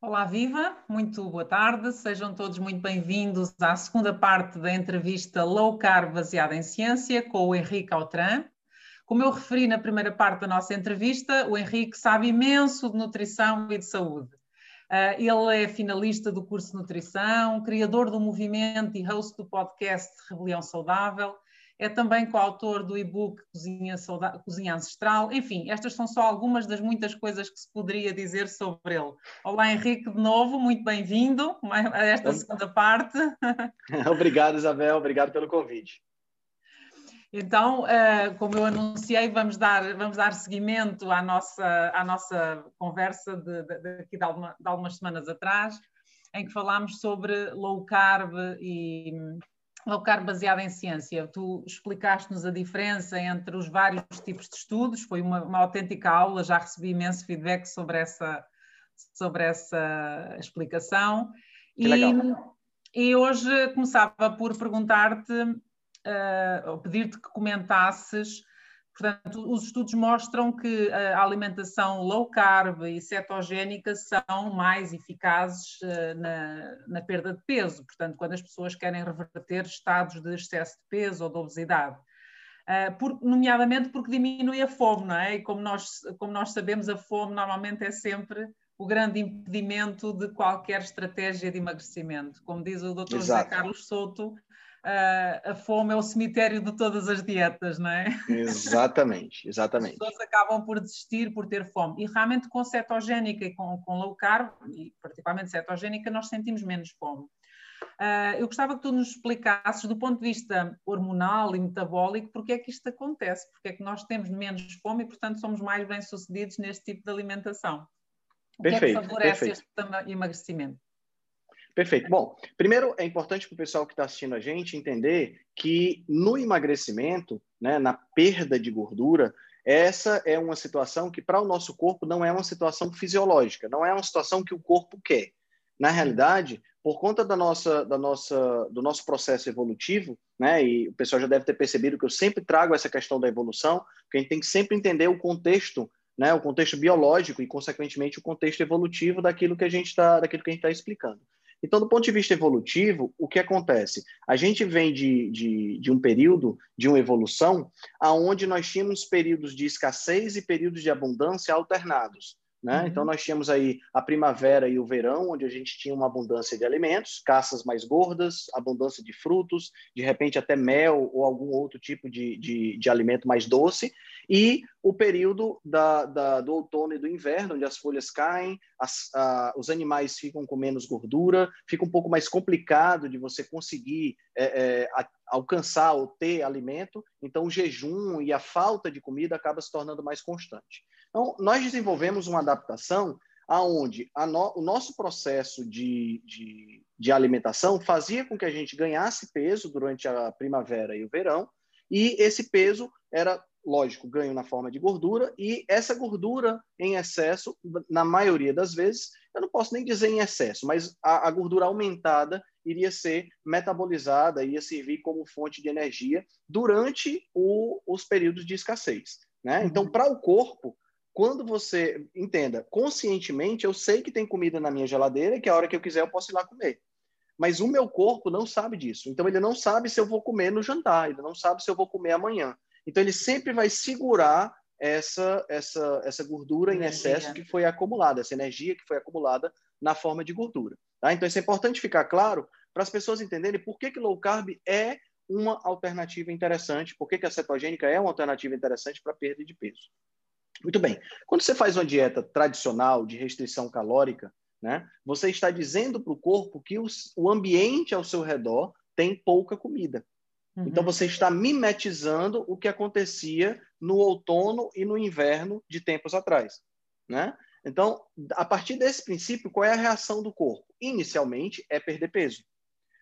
Olá, viva! Muito boa tarde, sejam todos muito bem-vindos à segunda parte da entrevista Low Carb baseada em ciência com o Henrique Altran. Como eu referi na primeira parte da nossa entrevista, o Henrique sabe imenso de nutrição e de saúde. Uh, ele é finalista do curso de nutrição, criador do movimento e host do podcast Rebelião Saudável é também coautor do e-book Cozinha, Cozinha, Ancestral. Enfim, estas são só algumas das muitas coisas que se poderia dizer sobre ele. Olá, Henrique, de novo, muito bem-vindo a esta segunda parte. Obrigado, Isabel, obrigado pelo convite. Então, eh, como eu anunciei, vamos dar, vamos dar seguimento à nossa, à nossa conversa de, de, de, de, alguma, de algumas semanas atrás, em que falámos sobre low carb e low carb baseado em ciência. Tu explicaste-nos a diferença entre os vários tipos de estudos, foi uma, uma autêntica aula, já recebi imenso feedback sobre essa, sobre essa explicação. E, e hoje começava por perguntar-te, uh, pedir-te que comentasses Portanto, os estudos mostram que a alimentação low carb e cetogénica são mais eficazes eh, na, na, perda de peso, portanto, quando as pessoas querem reverter estados de excesso de peso ou de obesidade. Uh, por, nomeadamente porque diminui a fome, não é? E como nós, como nós sabemos, a fome normalmente é sempre o grande impedimento de qualquer estratégia de emagrecimento. Como diz o Dr. José Carlos Souto, a fome é o cemitério de todas as dietas, não é? Exatamente, exatamente. As pessoas acabam por desistir por ter fome. E realmente com cetogénica e com, com low carb, e particularmente cetogénica, nós sentimos menos fome. Uh, eu gostava que tu nos explicasses, do ponto de vista hormonal e metabólico, porque é que isto acontece, porque é que nós temos menos fome e, portanto, somos mais bem-sucedidos neste tipo de alimentação. O perfeito, que é que favorece perfeito. este emagrecimento? Perfeito. Bom, primeiro é importante para o pessoal que está assistindo a gente entender que no emagrecimento, né, na perda de gordura, essa é uma situação que para o nosso corpo não é uma situação fisiológica, não é uma situação que o corpo quer. Na realidade, por conta da nossa, da nossa, do nosso processo evolutivo, né, e o pessoal já deve ter percebido que eu sempre trago essa questão da evolução, que a gente tem que sempre entender o contexto, né, o contexto biológico e, consequentemente, o contexto evolutivo daquilo que a gente está, está explicando. Então, do ponto de vista evolutivo, o que acontece? A gente vem de, de, de um período de uma evolução aonde nós tínhamos períodos de escassez e períodos de abundância alternados. Né? Uhum. Então, nós tínhamos aí a primavera e o verão, onde a gente tinha uma abundância de alimentos, caças mais gordas, abundância de frutos, de repente até mel ou algum outro tipo de, de, de alimento mais doce, e o período da, da, do outono e do inverno, onde as folhas caem, as, a, os animais ficam com menos gordura, fica um pouco mais complicado de você conseguir é, é, a, alcançar ou ter alimento, então o jejum e a falta de comida acaba se tornando mais constante. Então, nós desenvolvemos uma adaptação aonde no, o nosso processo de, de, de, alimentação fazia com que a gente ganhasse peso durante a primavera e o verão, e esse peso era, lógico, ganho na forma de gordura, e essa gordura em excesso, na maioria das vezes, eu não posso nem dizer em excesso, mas a, a gordura aumentada iria ser metabolizada, ia servir como fonte de energia durante o, os períodos de escassez. Né? Então, uhum. para o corpo, quando você entenda conscientemente, eu sei que tem comida na minha geladeira e que a hora que eu quiser eu posso ir lá comer. Mas o meu corpo não sabe disso. Então ele não sabe se eu vou comer no jantar, ele não sabe se eu vou comer amanhã. Então ele sempre vai segurar essa, essa, essa gordura energia. em excesso que foi acumulada, essa energia que foi acumulada na forma de gordura. Tá? Então, isso é importante ficar claro para as pessoas entenderem por que, que low carb é uma alternativa interessante, por que, que a cetogênica é uma alternativa interessante para perda de peso. Muito bem. Quando você faz uma dieta tradicional de restrição calórica, né, você está dizendo para o corpo que os, o ambiente ao seu redor tem pouca comida. Uhum. Então você está mimetizando o que acontecia no outono e no inverno de tempos atrás, né? Então, a partir desse princípio, qual é a reação do corpo? Inicialmente é perder peso.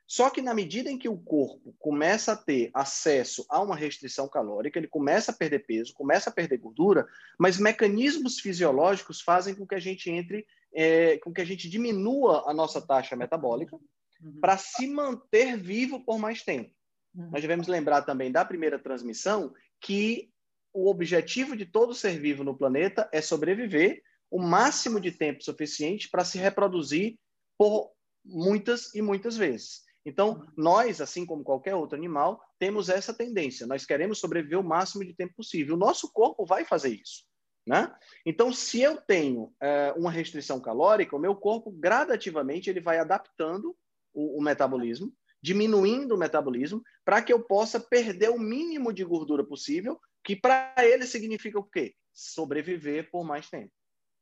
Só que na medida em que o corpo começa a ter acesso a uma restrição calórica, ele começa a perder peso, começa a perder gordura, mas mecanismos fisiológicos fazem com que a gente entre, é, com que a gente diminua a nossa taxa metabólica uhum. para se manter vivo por mais tempo. Uhum. Nós devemos lembrar também da primeira transmissão que o objetivo de todo ser vivo no planeta é sobreviver o máximo de tempo suficiente para se reproduzir por muitas e muitas vezes. Então, nós, assim como qualquer outro animal, temos essa tendência. Nós queremos sobreviver o máximo de tempo possível. O nosso corpo vai fazer isso. Né? Então, se eu tenho é, uma restrição calórica, o meu corpo gradativamente ele vai adaptando o, o metabolismo, diminuindo o metabolismo, para que eu possa perder o mínimo de gordura possível, que para ele significa o quê? Sobreviver por mais tempo.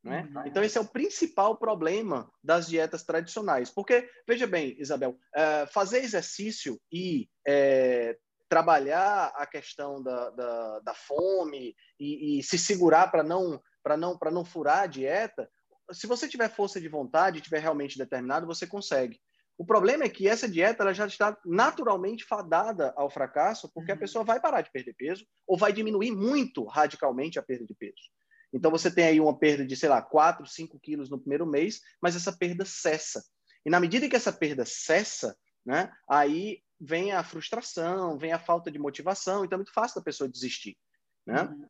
Né? Uhum. Então, esse é o principal problema das dietas tradicionais. Porque, veja bem, Isabel, é, fazer exercício e é, trabalhar a questão da, da, da fome e, e, se segurar para não, não, não furar a dieta, se você tiver força de vontade, tiver realmente determinado, você consegue. O problema é que essa dieta ela já está naturalmente fadada ao fracasso, porque uhum. a pessoa vai parar de perder peso ou vai diminuir muito radicalmente a perda de peso. Então, você tem aí uma perda de, sei lá, 4, 5 quilos no primeiro mês, mas essa perda cessa. E na medida que essa perda cessa, né, aí vem a frustração, vem a falta de motivação, então é muito fácil da pessoa desistir. Né? Uhum.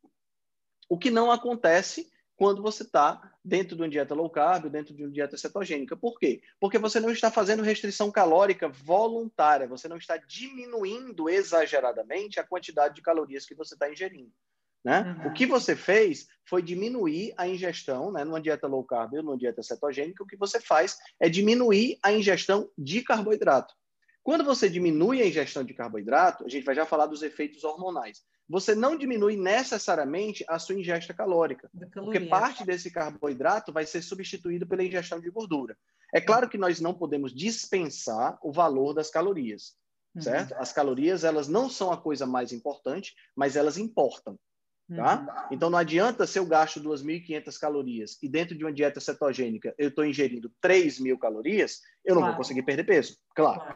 O que não acontece quando você está dentro de uma dieta low carb, dentro de uma dieta cetogênica. Por quê? Porque você não está fazendo restrição calórica voluntária, você não está diminuindo exageradamente a quantidade de calorias que você está ingerindo. Né? Uhum. O que você fez foi diminuir a ingestão, né? numa dieta low carb ou numa dieta cetogênica, o que você faz é diminuir a ingestão de carboidrato. Quando você diminui a ingestão de carboidrato, a gente vai já falar dos efeitos hormonais. Você não diminui necessariamente a sua ingesta calórica, porque parte desse carboidrato vai ser substituído pela ingestão de gordura. É claro que nós não podemos dispensar o valor das calorias, certo? Uhum. As calorias, elas não são a coisa mais importante, mas elas importam. Tá? Uhum. Então não adianta se eu gasto 2.500 calorias e dentro de uma dieta cetogênica eu estou ingerindo 3.000 calorias, eu não claro. vou conseguir perder peso. Claro.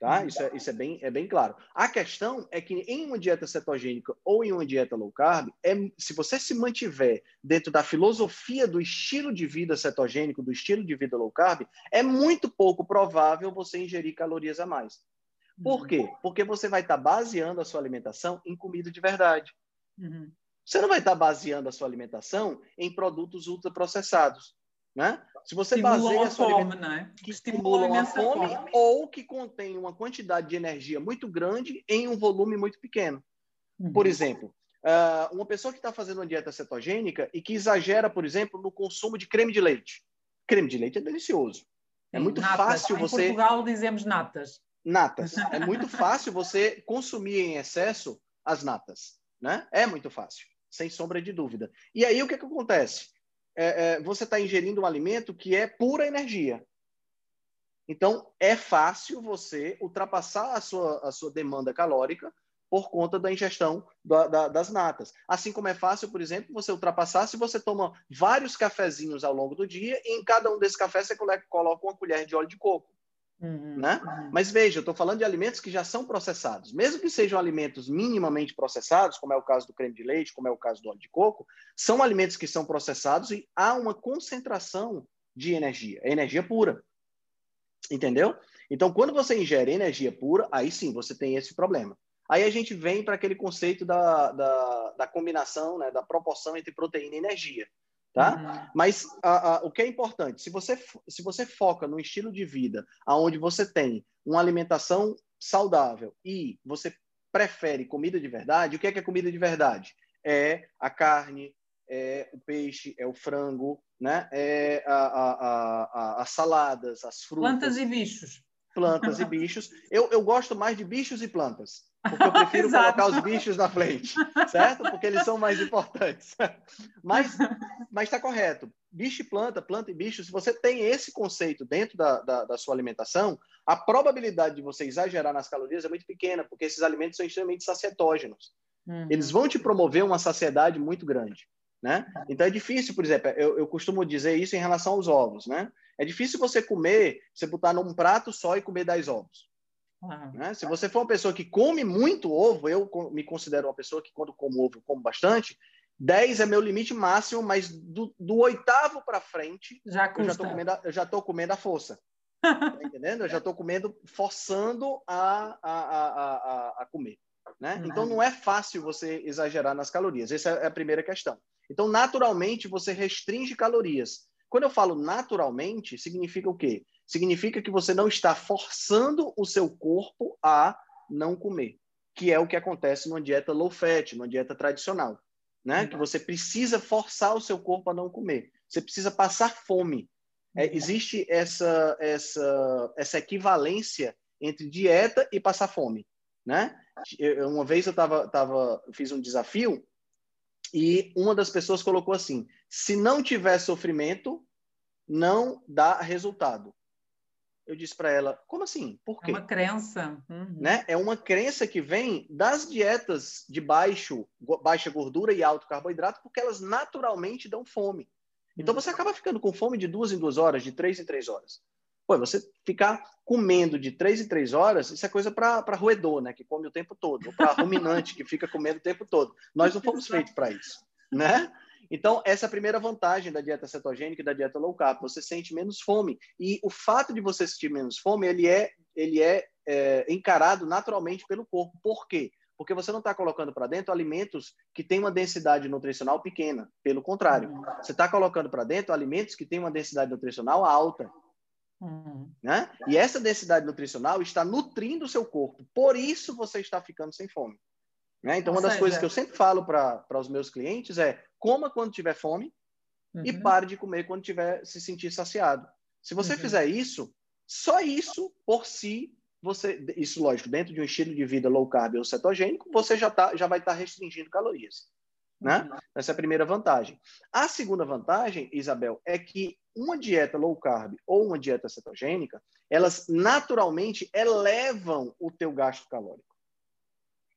Tá? Isso, é, isso é, bem, é bem claro. A questão é que em uma dieta cetogênica ou em uma dieta low carb, é, se você se mantiver dentro da filosofia do estilo de vida cetogênico, do estilo de vida low carb, é muito pouco provável você ingerir calorias a mais. Por uhum. quê? Porque você vai estar tá baseando a sua alimentação em comida de verdade. Uhum. Você não vai estar baseando a sua alimentação em produtos ultraprocessados. Né? Se você estimulam baseia a sua fome, né? que estimulam a fome, fome ou que contém uma quantidade de energia muito grande em um volume muito pequeno. Uhum. Por exemplo, uh, uma pessoa que está fazendo uma dieta cetogênica e que exagera, por exemplo, no consumo de creme de leite. Creme de leite é delicioso. É muito natas. fácil você. Em Portugal dizemos natas. Natas. É muito fácil você consumir em excesso as natas, né? É muito fácil sem sombra de dúvida. E aí o que, que acontece? É, é, você está ingerindo um alimento que é pura energia. Então, é fácil você ultrapassar a sua, a sua demanda calórica por conta da ingestão da, da, das natas. Assim como é fácil, por exemplo, você ultrapassar se você toma vários cafezinhos ao longo do dia e em cada um desses cafés você coloca uma colher de óleo de coco. Uhum, né? Uhum. Mas veja, eu estou falando de alimentos que já são processados. Mesmo que sejam alimentos minimamente processados, como é o caso do creme de leite, como é o caso do óleo de coco, são alimentos que são processados e há uma concentração de energia. É energia pura. Entendeu? Então, quando você ingere energia pura, aí sim você tem esse problema. Aí a gente vem para aquele conceito da, da, da combinação, né, da proporção entre proteína e energia. Tá? Uhum. Mas a, a, o que é importante, se você, se você foca no estilo de vida onde você tem uma alimentação saudável e você prefere comida de verdade, o que é, que é comida de verdade? é a carne, é o peixe, é o frango, né? É a, a, a, as saladas, as frutas. Plantas e bichos. Plantas e bichos. Eu, eu gosto mais de bichos e plantas, porque eu prefiro colocar os bichos na frente, certo? Porque eles são mais importantes. Mas está correto. Bicho e planta, planta e bicho, se você tem esse conceito dentro da, da, da sua alimentação, a probabilidade de você exagerar nas calorias é muito pequena, porque esses alimentos são extremamente sacietógenos. Uhum. Eles vão te promover uma saciedade muito grande. Né? Então é difícil, por exemplo, eu, eu, costumo dizer isso em relação aos ovos, né? É difícil você comer, você botar num prato só e comer 10 ovos. Uhum. Né? Se você for uma pessoa que come muito ovo, eu me considero uma pessoa que quando como ovo, como bastante, 10 é meu limite máximo, mas do, do oitavo para frente, já eu já estou comendo, eu já tô comendo a força. tá entendendo? Eu já estou comendo, forçando a, a, a, a, a comer. Né? Então, não é fácil você exagerar nas calorias. Essa é a primeira questão. Então, naturalmente, você restringe calorias. Quando eu falo naturalmente, significa o quê? Significa que você não está forçando o seu corpo a não comer, que é o que acontece numa dieta low fat, numa dieta tradicional, né? Uhum. Que você precisa forçar o seu corpo a não comer. Você precisa passar fome. É, uhum. existe essa, essa, essa equivalência entre dieta e passar fome, né? Eu, uma vez eu tava, tava, fiz um desafio e uma das pessoas colocou assim: se não tiver sofrimento, não dá resultado. Eu disse para ela: como assim? Por quê? É uma crença. Uhum. Né? É uma crença que vem das dietas de baixo, baixa gordura e alto carboidrato, porque elas naturalmente dão fome. Então uhum. você acaba ficando com fome de duas em duas horas, de três em três horas. Pô, você ficar comendo de três em três horas, isso é coisa para roedor, né? Que come o tempo todo. Ou para ruminante, que fica comendo o tempo todo. Nós não fomos feitos para isso, né? Então, essa é a primeira vantagem da dieta cetogênica e da dieta low carb. Você sente menos fome. E o fato de você sentir menos fome, ele é, ele é, é encarado naturalmente pelo corpo. Por quê? Porque você não está colocando para dentro alimentos que têm uma densidade nutricional pequena. Pelo contrário, uhum. você está colocando para dentro alimentos que têm uma densidade nutricional alta. Uhum. Né? E essa densidade nutricional está nutrindo o seu corpo. Por isso você está ficando sem fome. Né? Então, Ou uma das seja... coisas que eu sempre falo para os meus clientes é coma quando tiver fome uhum. e pare de comer quando tiver se sentir saciado. Se você uhum. fizer isso, só isso por si, você, isso lógico, dentro de um estilo de vida low carb ou cetogênico, você já, tá, já vai estar tá restringindo calorias. Né? Uhum. Essa é a primeira vantagem. A segunda vantagem, Isabel, é que uma dieta low carb ou uma dieta cetogênica, elas naturalmente elevam o teu gasto calórico.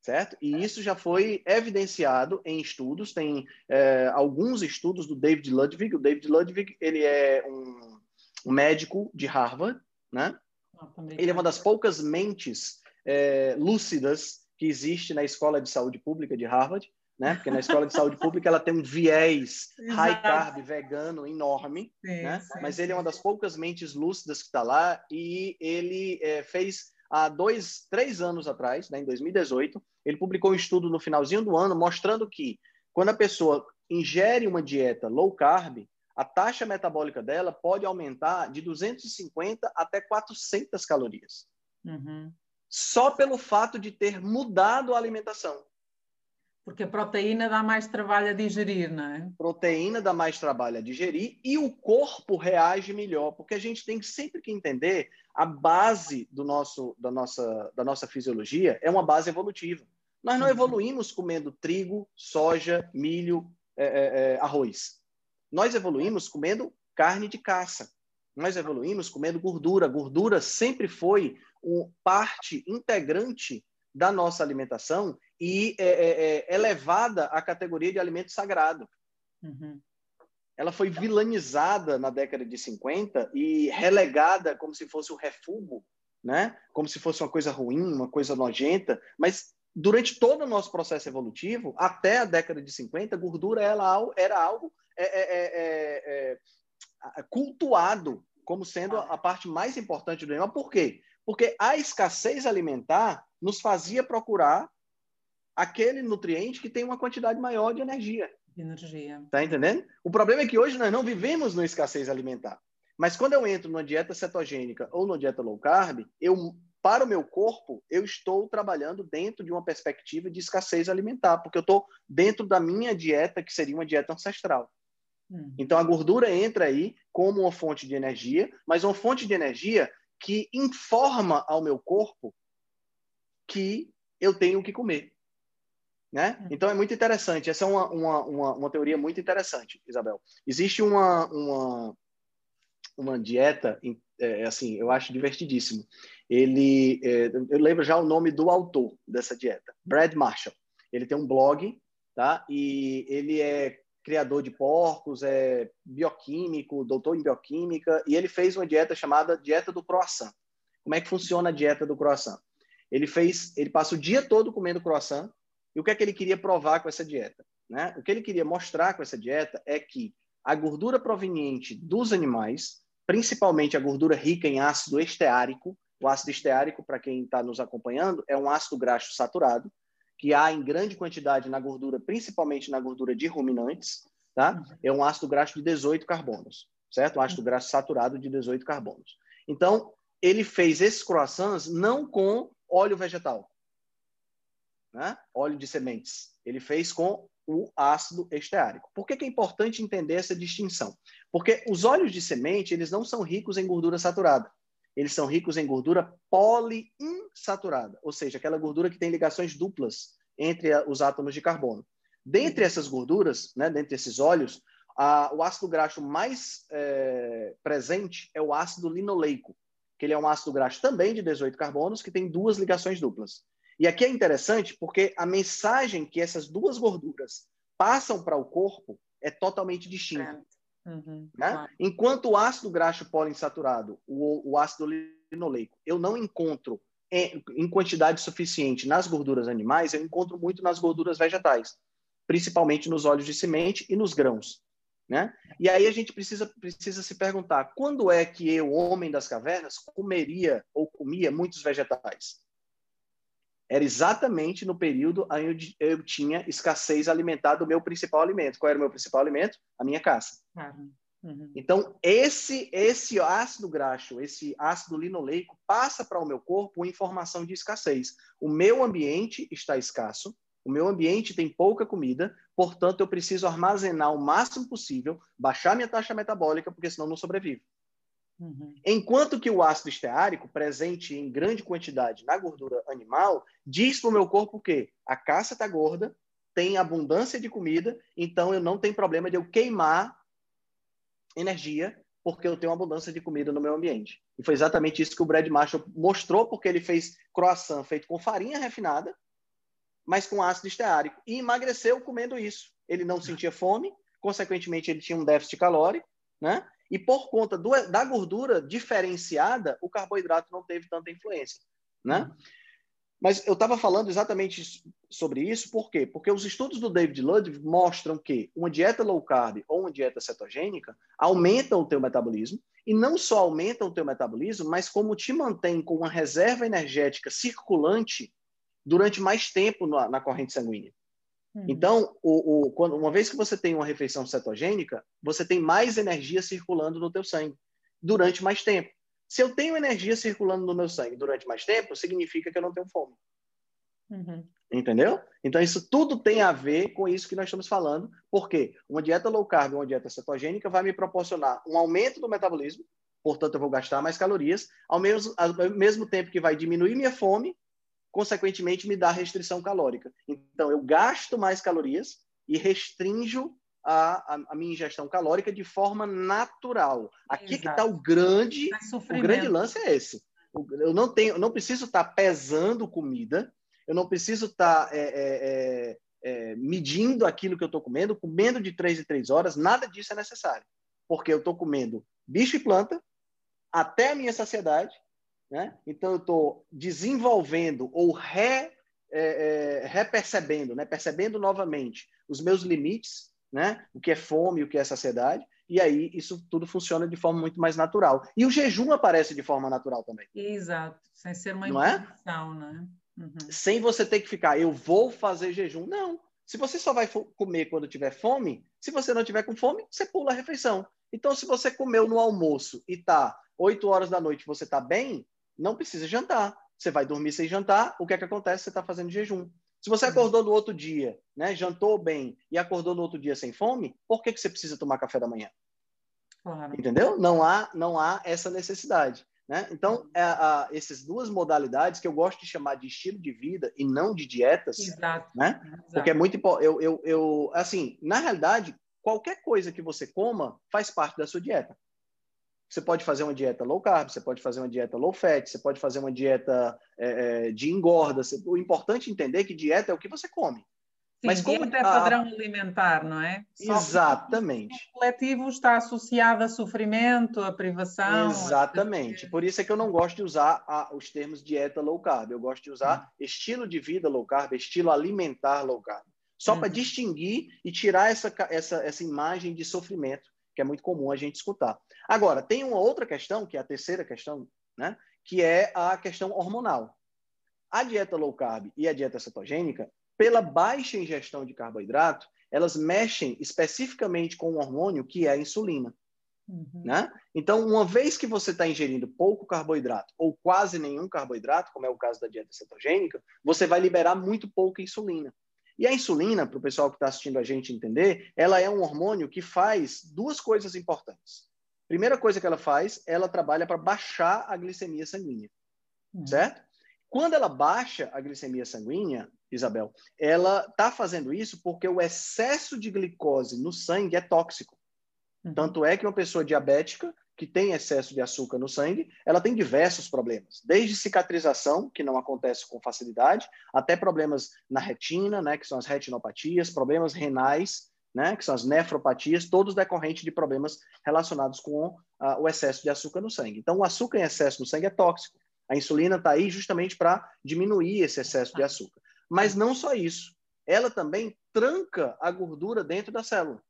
Certo? E isso já foi evidenciado em estudos. Tem é, alguns estudos do David Ludwig. O David Ludwig ele é um, um médico de Harvard, né? Ah, ele é uma das poucas mentes é, lúcidas que existe na Escola de Saúde Pública de Harvard né? Porque na escola de saúde pública ela tem um viés high carb vegano enorme, sim, né? Sim, Mas ele é uma das poucas mentes lúcidas que está lá e ele é, fez há dois, três anos atrás, né, em 2018, ele publicou um estudo no finalzinho do ano mostrando que quando a pessoa ingere uma dieta low carb, a taxa metabólica dela pode aumentar de 250 até 400 calorias. Uhum. Só pelo fato de ter mudado a alimentação. Porque a proteína dá mais trabalho a digerir, não é? Proteína dá mais trabalho a digerir e o corpo reage melhor, porque a gente tem sempre que entender a base do nosso, da, nossa, da nossa fisiologia é uma base evolutiva. Nós não uhum. evoluímos comendo trigo, soja, milho, é, é, é, arroz. Nós evoluímos comendo carne de caça. Nós evoluímos comendo gordura. Gordura sempre foi um, parte integrante da nossa alimentação e é, é, é elevada à categoria de alimento sagrado. Uhum. Ela foi vilanizada na década de 50 e relegada como se fosse o refúgio, né? como se fosse uma coisa ruim, uma coisa nojenta, mas durante todo o nosso processo evolutivo, até a década de 50, gordura ela era algo é, é, é, cultuado como sendo a parte mais importante do animal. Por quê? Porque a escassez alimentar nos fazia procurar aquele nutriente que tem uma quantidade maior de energia. Energia. Tá entendendo? O problema é que hoje nós não vivemos numa escassez alimentar. Mas quando eu entro numa dieta cetogênica ou numa dieta low carb, eu para o meu corpo, eu estou trabalhando dentro de uma perspectiva de escassez alimentar, porque eu estou dentro da minha dieta, que seria uma dieta ancestral. Uhum. Então, a gordura entra aí como uma fonte de energia, mas uma fonte de energia que informa ao meu corpo que eu tenho o que comer. Né? Uhum. Então é muito interessante. Essa é uma, uma, uma, uma teoria muito interessante, Isabel. Existe uma, uma, uma dieta, é, assim, eu acho divertidíssimo. Ele, é, eu lembro já o nome do autor dessa dieta, Brad Marshall. Ele tem um blog, tá? E ele é criador de porcos, é bioquímico, doutor em bioquímica, e ele fez uma dieta chamada dieta do croissant. Como é que funciona a dieta do croissant? Ele fez, ele passa o dia todo comendo croissant e o que é que ele queria provar com essa dieta? Né? O que ele queria mostrar com essa dieta é que a gordura proveniente dos animais, principalmente a gordura rica em ácido esteárico, o ácido esteárico, para quem está nos acompanhando, é um ácido graxo saturado, que há em grande quantidade na gordura, principalmente na gordura de ruminantes, tá? É um ácido graxo de 18 carbonos, certo? Um ácido graxo saturado de 18 carbonos. Então, ele fez esses croissants não com óleo vegetal, né? óleo de sementes. Ele fez com o ácido esteárico. Por que, que, é importante entender essa distinção? Porque os óleos de semente eles não são ricos em gordura saturada. Eles são ricos em gordura poliinsaturada, ou seja, aquela gordura que tem ligações duplas entre os átomos de carbono. Dentre essas gorduras, né, dentre esses óleos, a, o ácido graxo mais é, presente é o ácido linoleico, que ele é um ácido graxo também de 18 carbonos, que tem duas ligações duplas. E aqui é interessante porque a mensagem que essas duas gorduras passam para o corpo é totalmente distinta. Uhum, né? claro. Enquanto o ácido graxo poliinsaturado, o, o ácido linoleico, eu não encontro em, em, quantidade suficiente nas gorduras animais, eu encontro muito nas gorduras vegetais, principalmente nos óleos de semente e nos grãos. Né? E aí a gente precisa, precisa se perguntar, quando é que eu, homem das cavernas, comeria ou comia muitos vegetais? era exatamente no período onde eu tinha escassez alimentar do meu principal alimento. Qual era o meu principal alimento? A minha caça. Então, esse, esse ácido graxo, esse ácido linoleico, passa para o meu corpo uma informação de escassez. O meu ambiente está escasso, o meu ambiente tem pouca comida, portanto, eu preciso armazenar o máximo possível, baixar minha taxa metabólica, porque senão não sobrevivo. Uhum. Enquanto que o ácido esteárico, presente em grande quantidade na gordura animal, diz para o meu corpo que a caça está gorda, tem abundância de comida, então eu não tenho problema de eu queimar energia, porque eu tenho abundância de comida no meu ambiente. E foi exatamente isso que o Brad Marshall mostrou, porque ele fez croissant feito com farinha refinada, mas com ácido esteárico, e emagreceu comendo isso. Ele não sentia fome, consequentemente ele tinha um déficit calórico, né? E por conta do, da gordura diferenciada, o carboidrato não teve tanta influência, né? Mas eu estava falando exatamente sobre isso, por quê? Porque os estudos do David Ludwig mostram que uma dieta low carb ou uma dieta cetogênica aumentam o teu metabolismo, e não só aumentam o teu metabolismo, mas como te mantém com uma reserva energética circulante durante mais tempo na, na corrente sanguínea. Uhum. Então, o, o, quando, uma vez que você tem uma refeição cetogênica, você tem mais energia circulando no teu sangue durante mais tempo. Se eu tenho energia circulando no meu sangue durante mais tempo, significa que eu não tenho fome. Uhum. Entendeu? Então, isso tudo tem a ver com isso que nós estamos falando, porque uma dieta low carb, uma dieta cetogênica, vai me proporcionar um aumento do metabolismo, portanto, eu vou gastar mais calorias, ao mesmo, ao mesmo tempo que vai diminuir minha fome consequentemente me dá restrição calórica. Então, eu gasto mais calorias e restringo a, a, a minha ingestão calórica de forma natural. Aqui Exato. que está o grande, o grande lance é esse. Eu não tenho, eu não preciso estar tá pesando comida, eu não preciso estar tá, é, é, é, é, medindo aquilo que eu estou comendo, comendo de três em três horas, nada disso é necessário, porque eu estou comendo bicho e planta até a minha saciedade né? Então, eu estou desenvolvendo ou re, é, é, repercebendo, né? percebendo novamente os meus limites, né? o que é fome, o que é saciedade, e aí isso tudo funciona de forma muito mais natural. E o jejum aparece de forma natural também. Exato, sem ser uma Não imposição, é? né? Uhum. Sem você ter que ficar, eu vou fazer jejum. Não. Se você só vai comer quando tiver fome, se você não tiver com fome, você pula a refeição. Então, se você comeu no almoço e tá 8 horas da noite, você tá bem, não precisa jantar. você vai dormir sem jantar, o que é que acontece? Você está fazendo jejum. Se você acordou no outro dia, né, jantou bem e acordou no outro dia sem fome, por que, que você precisa tomar café da manhã? Claro. Entendeu? Não há, não há essa necessidade. Né? Então, é, a, essas duas modalidades que eu gosto de chamar de estilo de vida e não de dietas, Exato. né? Exato. Porque é muito importante. Eu, eu, eu, assim, na realidade, qualquer coisa que você coma faz parte da sua dieta. Você pode fazer uma dieta low carb, você pode fazer uma dieta low fat, você pode fazer uma dieta é, é de engorda. O importante é entender que dieta é o que você come. Sim, Mas como é padrão alimentar, não é? Só Exatamente. O coletivo está associado a sofrimento, a privação. Exatamente. A... Por isso é que eu não gosto de usar a, os termos dieta low carb. Eu gosto de usar hum. estilo de vida low carb, estilo alimentar low carb. Só para uhum. distinguir e tirar essa, essa, essa imagem de sofrimento, que é muito comum a gente escutar. Agora, tem uma outra questão, que é a terceira questão, né? que é a questão hormonal. A dieta low carb e a dieta cetogênica, pela baixa ingestão de carboidrato, elas mexem especificamente com um hormônio que é a insulina. Uhum. Né? Então, uma vez que você está ingerindo pouco carboidrato ou quase nenhum carboidrato, como é o caso da dieta cetogênica, você vai liberar muito pouca insulina. E a insulina, para o pessoal que está assistindo a gente entender, ela é um hormônio que faz duas coisas importantes. Primeira coisa que ela faz, ela trabalha para baixar a glicemia sanguínea, uhum. certo? Quando ela baixa a glicemia sanguínea, Isabel, ela está fazendo isso porque o excesso de glicose no sangue é tóxico. Uhum. Tanto é que uma pessoa diabética que tem excesso de açúcar no sangue, ela tem diversos problemas, desde cicatrização, que não acontece com facilidade, até problemas na retina, né, que são as retinopatias, problemas renais, né, que são as nefropatias, todos decorrentes de problemas relacionados com uh, o excesso de açúcar no sangue. Então, o açúcar em excesso no sangue é tóxico. A insulina está aí justamente para diminuir esse excesso de açúcar. Mas não só isso. Ela também tranca a gordura dentro da célula.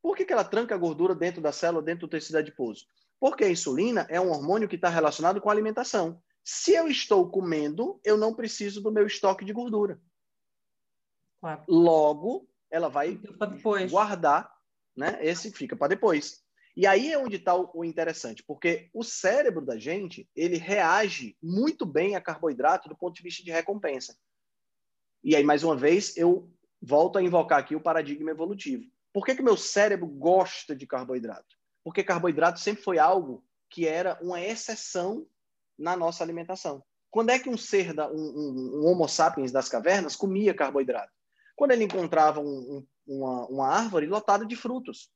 Por que, que ela tranca a gordura dentro da célula, dentro do tecido adiposo? Porque a insulina é um hormônio que está relacionado com a alimentação. Se eu estou comendo, eu não preciso do meu estoque de gordura. Claro. Logo, ela vai guardar, né? Esse fica para depois. E aí é onde está o interessante, porque o cérebro da gente, ele reage muito bem a carboidrato do ponto de vista de recompensa. E aí, mais uma vez, eu volto a invocar aqui o paradigma evolutivo. Por que, que meu cérebro gosta de carboidrato? Porque carboidrato sempre foi algo que era uma exceção na nossa alimentação. Quando é que um ser, da, um, um, um Homo sapiens das cavernas comia carboidrato? Quando ele encontrava um, uma, uma árvore lotada de frutos.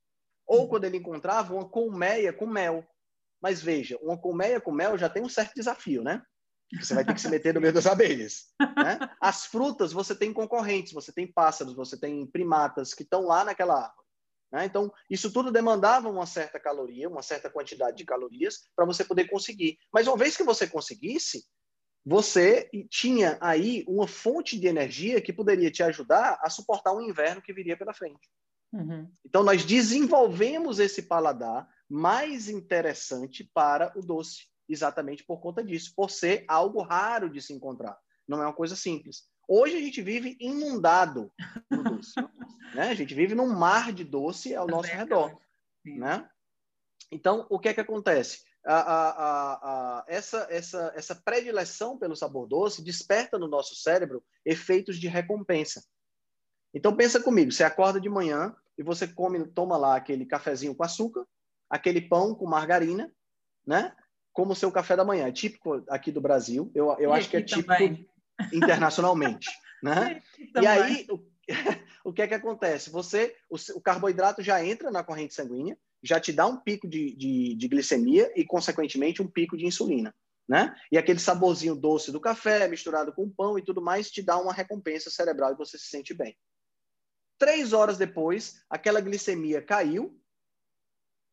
Ou quando ele encontrava uma colmeia com mel. Mas veja, uma colmeia com mel já tem um certo desafio, né? Você vai ter que se meter no meio das abelhas. Né? As frutas, você tem concorrentes, você tem pássaros, você tem primatas que estão lá naquela árvore. Né? Então, isso tudo demandava uma certa caloria, uma certa quantidade de calorias para você poder conseguir. Mas uma vez que você conseguisse, você tinha aí uma fonte de energia que poderia te ajudar a suportar um inverno que viria pela frente. Uhum. Então, nós desenvolvemos esse paladar mais interessante para o doce, exatamente por conta disso, por ser algo raro de se encontrar. Não é uma coisa simples. Hoje a gente vive inundado no doce. né? A gente vive num mar de doce ao nosso redor. Né? Então, o que é que acontece? A, a, a, essa, essa, essa predileção pelo sabor doce desperta no nosso cérebro efeitos de recompensa. Então pensa comigo, você acorda de manhã, e você come, toma lá aquele cafezinho com açúcar, aquele pão com margarina, né? Como o seu café da manhã. É típico aqui do Brasil. Eu, eu acho que é típico também. internacionalmente, né? E aí, o, o que é que acontece? Você, o, o, carboidrato já entra na corrente sanguínea, já te dá um pico de, de, de glicemia e, consequentemente, um pico de insulina. Né? E aquele saborzinho doce do café, misturado com pão e tudo mais, te dá uma recompensa cerebral e você se sente bem. Três horas depois, aquela glicemia caiu,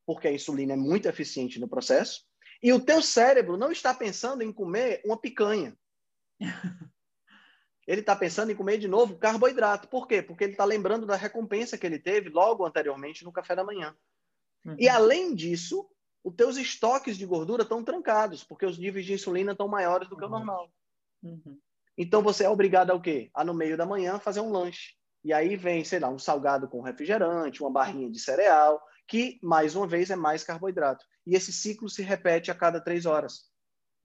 porque a insulina é muito eficiente no processo, e o teu cérebro não está pensando em comer uma picanha. Ele está pensando em comer de novo carboidrato. Por quê? Porque ele está lembrando da recompensa que ele teve logo anteriormente no café da manhã. Uhum. E além disso, os teus estoques de gordura estão trancados, porque os níveis de insulina estão maiores do que o uhum. normal. Uhum. Então você é obrigado a quê? A no meio da manhã fazer um lanche. E aí vem, sei lá, um salgado com refrigerante, uma barrinha de cereal, que, mais uma vez, é mais carboidrato. E esse ciclo se repete a cada três horas.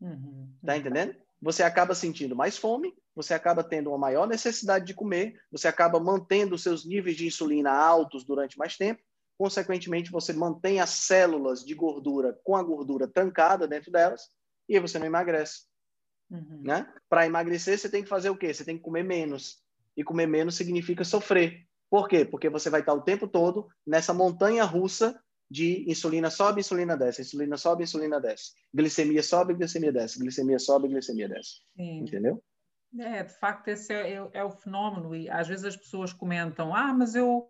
Uhum. Tá entendendo? você acaba sentindo mais fome, você acaba tendo uma maior necessidade de comer, você acaba mantendo seus níveis de insulina altos durante mais tempo, consequentemente, você mantém as células de gordura com a gordura trancada dentro delas, e aí você não emagrece. Uhum. Né? Para emagrecer, você tem que fazer o quê? Você tem que comer menos. E comer menos significa sofrer. Por quê? Porque você vai estar o tempo todo nessa montanha russa de insulina sobe, insulina desce, insulina sobe, insulina desce. Glicemia sobe, glicemia desce, glicemia sobe, glicemia desce. Sim. Entendeu? É, de facto, esse é, é, é, o fenómeno. E às vezes as pessoas comentam: ah, mas eu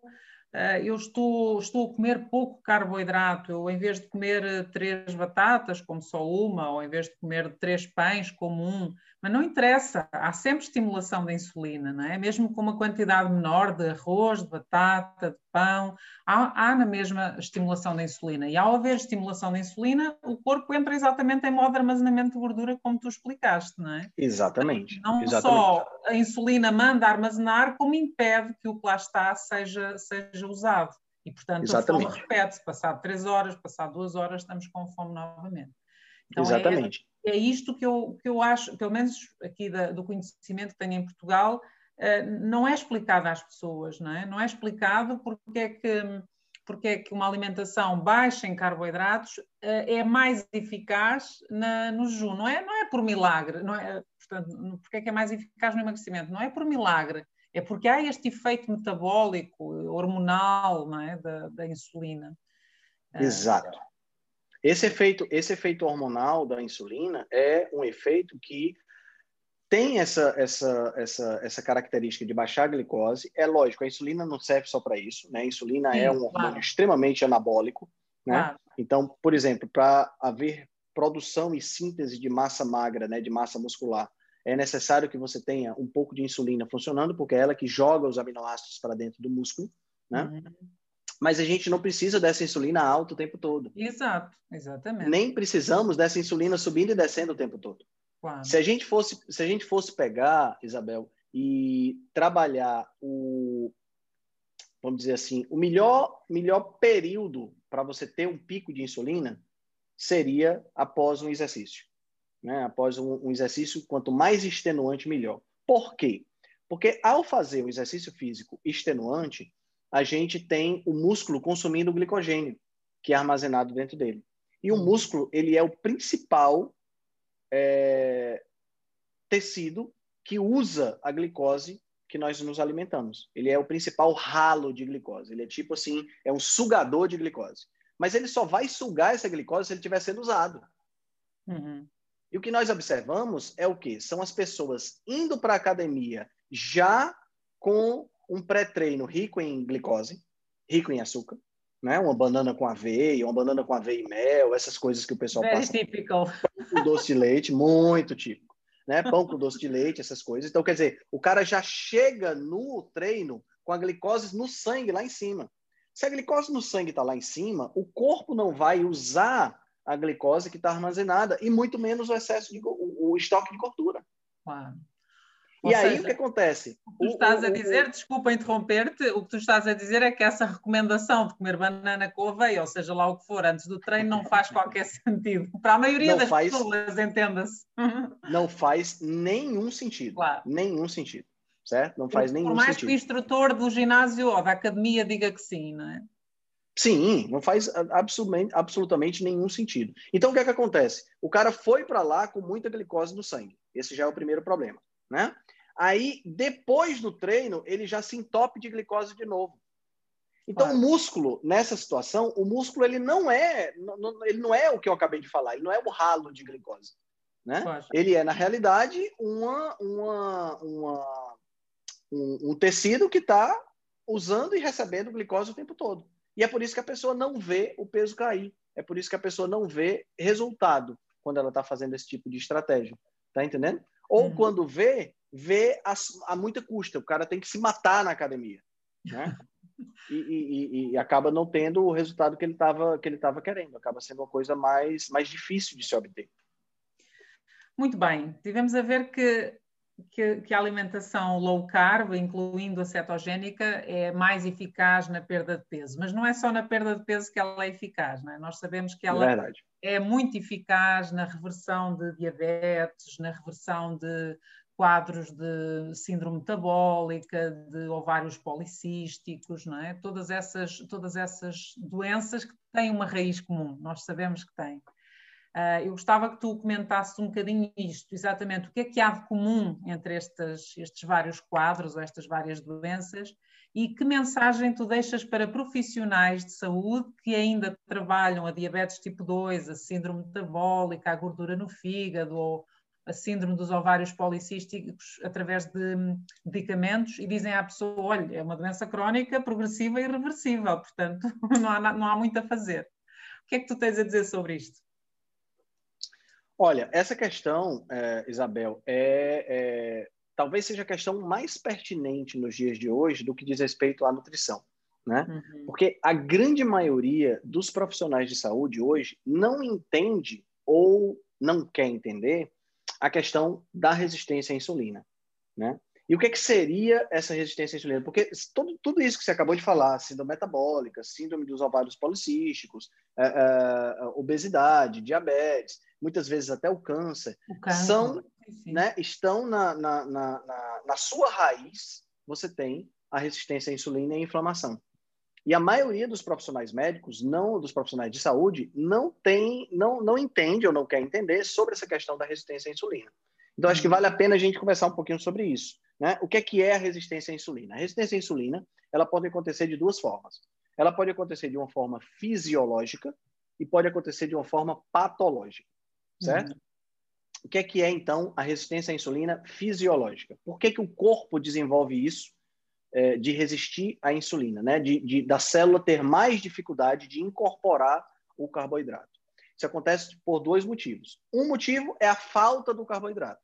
eu estou, estou a comer pouco carboidrato, eu em vez de comer eh, três batatas, como só uma, ou em vez de comer três pães, como um, mas não interessa, há sempre estimulação da insulina, não é? Mesmo com uma quantidade menor de arroz, de batata, de pão, há, há na mesma estimulação da insulina. E ao haver estimulação da insulina, o corpo entra exatamente em modo de armazenamento de gordura, como tu explicaste, não é? Exatamente. Não exatamente. só a insulina manda armazenar, como impede que o que lá está seja, seja usado. E, portanto, Exatamente. a fome repete-se. Passado três horas, passado duas horas, estamos com fome novamente. Então, é Exatamente. É, é isto que eu, que eu acho, pelo menos aqui da, do conhecimento que tenho em Portugal, não é explicado às pessoas, não é? Não é explicado porque é que, porque é que uma alimentação baixa em carboidratos uh, é mais eficaz na, no jejum. Não é, não é por milagre, não é, portanto, porque é que é mais eficaz no emagrecimento? Não é por milagre, é porque há este efeito metabólico, hormonal, não é? da, da insulina. Exato. Esse efeito, esse efeito hormonal da insulina é um efeito que tem essa, essa, essa, essa característica de baixar a glicose. É lógico, a insulina não serve só para isso, né? A insulina Sim, é um hormônio claro. extremamente anabólico, né? Claro. Então, por exemplo, para haver produção e síntese de massa magra, né, de massa muscular, é necessário que você tenha um pouco de insulina funcionando, porque é ela que joga os aminoácidos para dentro do músculo, né? Uhum mas a gente não precisa dessa insulina alta o tempo todo. Exato, exatamente. Nem precisamos dessa insulina subindo e descendo o tempo todo. Claro. Se a gente fosse, se a gente fosse pegar, Isabel, e trabalhar o, vamos dizer assim, o melhor, melhor período para você ter um pico de insulina seria após um exercício. Né? Após um, um exercício, quanto mais extenuante, melhor. Por quê? Porque ao fazer um exercício físico extenuante, a gente tem o músculo consumindo o glicogênio, que é armazenado dentro dele. E o hum. músculo, ele é o principal é, tecido que usa a glicose que nós nos alimentamos. Ele é o principal ralo de glicose. Ele é tipo assim, é um sugador de glicose. Mas ele só vai sugar essa glicose se ele estiver sendo usado. Uhum. E o que nós observamos é o que? São as pessoas indo para a academia já com um pré-treino rico em glicose, rico em açúcar, né? Uma banana com aveia, uma banana com aveia e mel, essas coisas que o pessoal Very passa. Typical. Com doce de leite, muito típico, né? Pão com doce de leite, essas coisas. Então, quer dizer, o cara já chega no treino com a glicose no sangue lá em cima. Se a glicose no sangue está lá em cima, o corpo não vai usar a glicose que está armazenada e muito menos o excesso de o, o estoque de gordura. Claro. Ou e seja, aí o que acontece? O que tu estás o, a dizer, o, desculpa interromper-te, o que tu estás a dizer é que essa recomendação de comer banana com aveia, ou seja lá o que for, antes do treino, não faz qualquer sentido. Para a maioria não das faz, pessoas, entenda-se. Não faz nenhum sentido. Claro. Nenhum sentido. Certo? Não faz nenhum sentido. Por mais sentido. que o instrutor do ginásio ou da academia diga que sim, não é? Sim, não faz absolutamente, absolutamente nenhum sentido. Então, o que é que acontece? O cara foi para lá com muita glicose no sangue. Esse já é o primeiro problema, né? Aí, depois do treino, ele já se entope de glicose de novo. Então, claro. o músculo, nessa situação, o músculo ele não é, ele não é o que eu acabei de falar, ele não é o ralo de glicose. Né? Ele é, na realidade, uma, uma, uma um, um tecido que está usando e recebendo glicose o tempo todo. E é por isso que a pessoa não vê o peso cair. É por isso que a pessoa não vê resultado quando ela está fazendo esse tipo de estratégia. Tá entendendo? Ou uhum. quando vê, vê a, a, muita custa. O cara tem que se matar na academia, né? E, e, e acaba não tendo o resultado que ele estava que ele estava querendo. Acaba sendo uma coisa mais mais difícil de se obter. Muito bem. Tivemos a ver que que, que, a alimentação low carb, incluindo a cetogénica, é mais eficaz na perda de peso. Mas não é só na perda de peso que ela é eficaz, não é? Nós sabemos que ela é, é muito eficaz na reversão de diabetes, na reversão de quadros de síndrome metabólica, de ovários policísticos, não é? Todas essas, todas essas doenças que têm uma raiz comum, nós sabemos que têm. Uh, eu gostava que tu comentasses um bocadinho isto, exatamente o que é que há de comum entre estes, estes vários quadros ou estas várias doenças e que mensagem tu deixas para profissionais de saúde que ainda trabalham a diabetes tipo 2, a síndrome metabólica, a gordura no fígado ou a síndrome dos ovários policísticos através de medicamentos e dizem à pessoa, olha, é uma doença crónica, progressiva e irreversível, portanto não há, não há muito a fazer. O que é que tu tens a dizer sobre isto? Olha, essa questão, é, Isabel, é, é, talvez seja a questão mais pertinente nos dias de hoje do que diz respeito à nutrição. Né? Uhum. Porque a grande maioria dos profissionais de saúde hoje não entende ou não quer entender a questão da resistência à insulina. Né? E o que, é que seria essa resistência à insulina? Porque tudo, tudo isso que você acabou de falar, síndrome metabólica, síndrome dos ovários policísticos, é, é, obesidade, diabetes, muitas vezes até o câncer, o câncer são, né, estão na, na, na, na, sua raiz, você tem a resistência à insulina e a inflamação. E a maioria dos profissionais médicos, não dos profissionais de saúde, não tem, não, não entende ou não quer entender sobre essa questão da resistência à insulina. Então, acho que vale a pena a gente conversar um pouquinho sobre isso. Né? O que é, que é a resistência à insulina? A resistência à insulina ela pode acontecer de duas formas. Ela pode acontecer de uma forma fisiológica e pode acontecer de uma forma patológica certo? Uhum. O que é que é, então, a resistência à insulina fisiológica? Por que, que o corpo desenvolve isso é, de resistir à insulina, né? De, de, da célula ter mais dificuldade de incorporar o carboidrato? Isso acontece por dois motivos. Um motivo é a falta do carboidrato.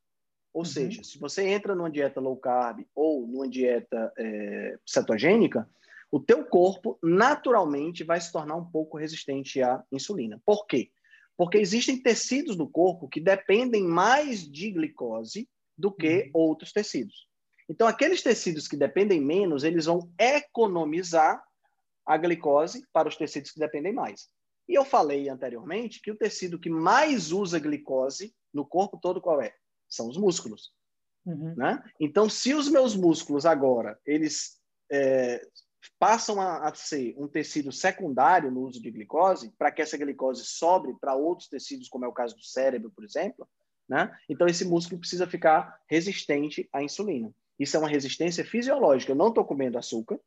Ou uhum. seja, se você entra numa dieta low carb ou numa dieta é, cetogênica, o teu corpo naturalmente vai se tornar um pouco resistente à insulina. Por quê? Porque existem tecidos do corpo que dependem mais de glicose do que uhum. outros tecidos. Então, aqueles tecidos que dependem menos, eles vão economizar a glicose para os tecidos que dependem mais. E eu falei anteriormente que o tecido que mais usa glicose no corpo todo qual é? São os músculos. Uhum. Né? Então, se os meus músculos agora eles é, passam a, a, ser um tecido secundário no uso de glicose, para que essa glicose sobre para outros tecidos, como é o caso do cérebro, por exemplo, né? Então, esse músculo precisa ficar resistente à insulina. Isso é uma resistência fisiológica. Eu não estou comendo açúcar.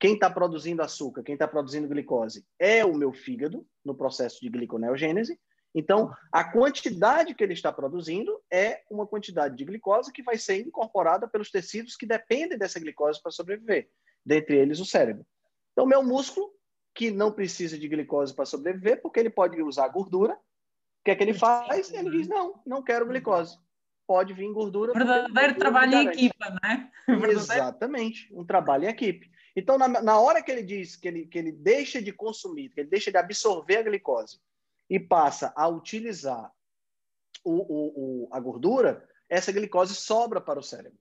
Quem está produzindo açúcar, quem está produzindo glicose, é o meu fígado, no processo de gliconeogênese. Então, a quantidade que ele está produzindo é uma quantidade de glicose que vai ser incorporada pelos tecidos que dependem dessa glicose para sobreviver dentre eles o cérebro. Então, meu músculo, que não precisa de glicose para sobreviver, porque ele pode usar gordura, o que é que ele faz? Ele diz: não, não quero glicose. Pode vir gordura. Verdadeiro trabalho em equipe, né? Exatamente, um trabalho em equipe. Então, na, na hora que ele diz que ele, que ele deixa de consumir, que ele deixa de absorver a glicose e passa a utilizar o, o, o, a gordura, essa glicose sobra para o cérebro,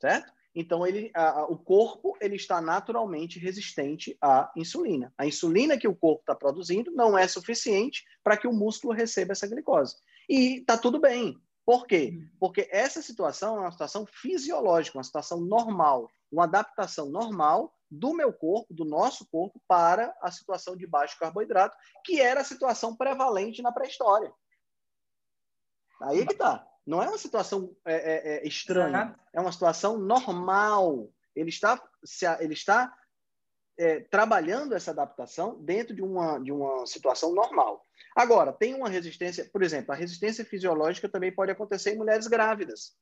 certo? Então, ele, a, a, o corpo ele está naturalmente resistente à insulina. A insulina que o corpo está produzindo não é suficiente para que o músculo receba essa glicose. E está tudo bem. Por quê? Hum. Porque essa situação é uma situação fisiológica, uma situação normal, uma adaptação normal do meu corpo, do nosso corpo, para a situação de baixo carboidrato, que era a situação prevalente na pré-história. Aí que está. Não é uma situação é, é, é estranha, é uma situação normal. Ele está, ele está é, trabalhando essa adaptação dentro de uma, de uma situação normal. Agora, tem uma resistência, por exemplo, a resistência fisiológica também pode acontecer em mulheres grávidas.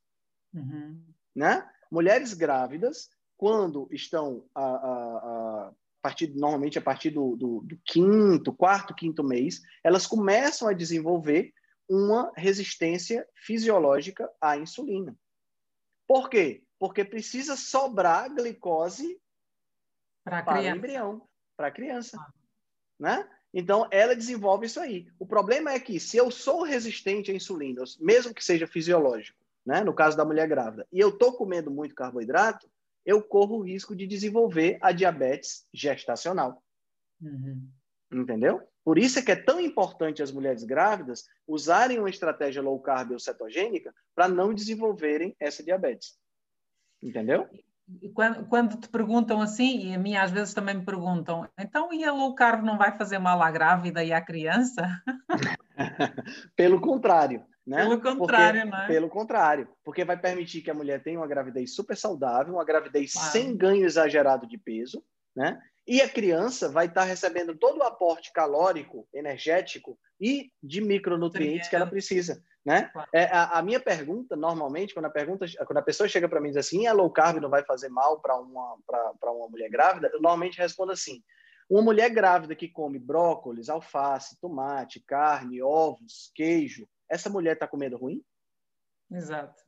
Uhum. Né? Mulheres grávidas, quando estão a, a, a partir, normalmente a partir do, do, do quinto, quarto, quinto mês, elas começam a desenvolver uma resistência fisiológica à insulina. Por quê? Porque precisa sobrar glicose para, para o embrião, para a criança. Ah. Né? Então, ela desenvolve isso aí. O problema é que, se eu sou resistente à insulina, mesmo que seja fisiológico, né? no caso da mulher grávida, e eu estou comendo muito carboidrato, eu corro o risco de desenvolver a diabetes gestacional. Uhum. Entendeu? Por isso é que é tão importante as mulheres grávidas usarem uma estratégia low carb ou cetogênica para não desenvolverem essa diabetes. Entendeu? Quando, quando, te perguntam assim, e a mim às vezes também me perguntam, então e a low carb não vai fazer mal à grávida e à criança? Pelo contrário. Né? Pelo contrário, porque, não é? Pelo contrário, porque vai permitir que a mulher tenha uma gravidez super saudável, uma gravidez claro. sem ganho exagerado de peso, né? E a criança vai estar recebendo todo o aporte calórico, energético e de micronutrientes que ela precisa. Né? É, a, a, minha pergunta, normalmente, quando a, pergunta, quando a pessoa chega para mim e diz assim, a low carb não vai fazer mal para uma, uma mulher grávida, eu normalmente respondo assim, uma mulher grávida que come brócolis, alface, tomate, carne, ovos, queijo, essa mulher está comendo ruim? Exato.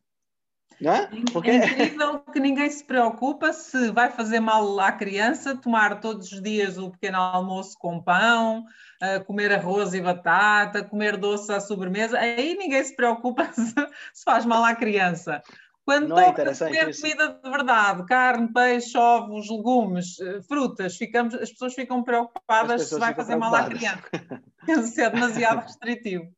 Né? Porque... É incrível que ninguém se preocupa se vai fazer mal à criança tomar todos os dias o pequeno almoço com pão, comer arroz e batata, comer doce à sobremesa. Aí ninguém se preocupa se, faz mal à criança. Quando Não é toca é comer isso. comida de verdade, carne, peixe, ovos, legumes, eh, frutas, ficamos, as pessoas ficam preocupadas pessoas se vai fazer mal à criança. se é demasiado restritivo.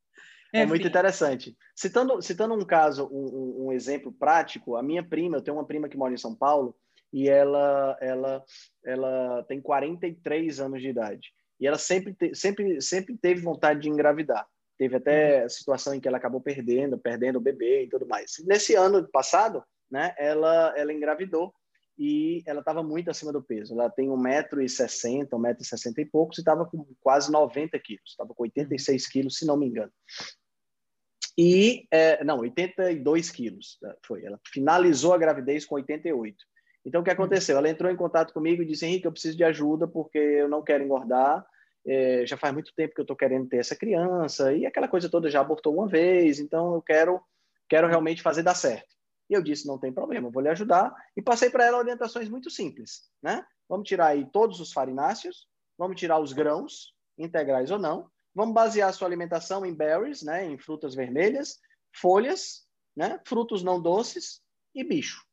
É Enfim. muito interessante. Citando, citando um caso, um, um, exemplo prático, a minha prima, eu tenho uma prima que mora em São Paulo e ela, ela, ela tem 43 anos de idade. E ela sempre, te, sempre, sempre teve vontade de engravidar. Teve até uhum. situação em que ela acabou perdendo, perdendo o bebê e tudo mais. Nesse ano passado, né, ela, ela engravidou e ela estava muito acima do peso. Ela tem 1,60m, 1,60m e poucos e estava com quase 90 quilos. Estava com 86 quilos, se não me engano. E, é, não, 82 quilos tá, foi. Ela finalizou a gravidez com 88. Então, o que aconteceu? Ela entrou em contato comigo e disse, Henrique, eu preciso de ajuda porque eu não quero engordar. É, já faz muito tempo que eu estou querendo ter essa criança e aquela coisa toda já abortou uma vez, então eu quero, quero realmente fazer dar certo. E eu disse, não tem problema, vou lhe ajudar. E passei para ela orientações muito simples, né? Vamos tirar aí todos os farináceos, vamos tirar os grãos, integrais ou não, vamos basear a sua alimentação em berries, né? Em frutas vermelhas, folhas, né? Frutos não doces e bicho.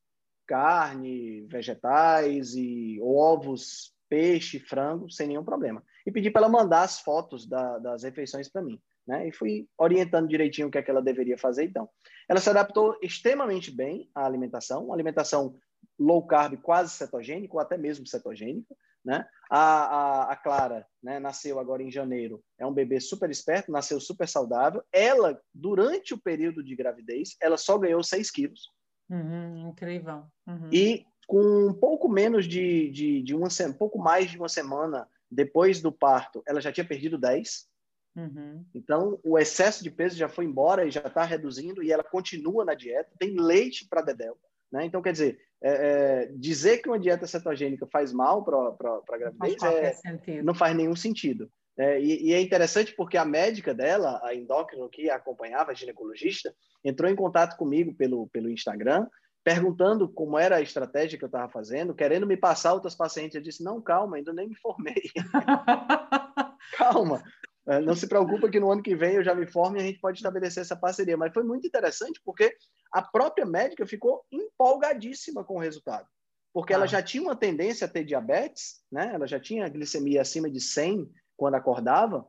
Carne, vegetais e ovos, peixe, frango, sem nenhum problema. E pedi para ela mandar as fotos da, das refeições para mim. Né? E fui orientando direitinho o que é que ela deveria fazer. Então, ela se adaptou extremamente bem à alimentação, uma alimentação low carb, quase cetogênica, ou até mesmo cetogênica. Né? A, a, a Clara né, nasceu agora em janeiro, é um bebê super esperto, nasceu super saudável. Ela, durante o período de gravidez, ela só ganhou 6 quilos. Uhum, incrível. Uhum. E com um pouco menos de, de, de uma um pouco mais de uma semana depois do parto, ela já tinha perdido 10. Uhum. Então, o excesso de peso já foi embora e já está reduzindo e ela continua na dieta. Tem leite para Dedel. Né? Então, quer dizer, é, é, dizer que uma dieta cetogênica faz mal para a gravidez não faz, é, não faz nenhum sentido. É, e, e, é interessante porque a médica dela, a endócrino que a acompanhava, a ginecologista, entrou em contato comigo pelo, pelo Instagram, perguntando como era a estratégia que eu estava fazendo, querendo me passar outras pacientes. Eu disse, não, calma, ainda nem me formei. calma, não se preocupa que no ano que vem eu já me formo e a gente pode estabelecer essa parceria. Mas foi muito interessante porque a própria médica ficou empolgadíssima com o resultado. Porque ah. ela já tinha uma tendência a ter diabetes, né? ela já tinha glicemia acima de 100 quando acordava,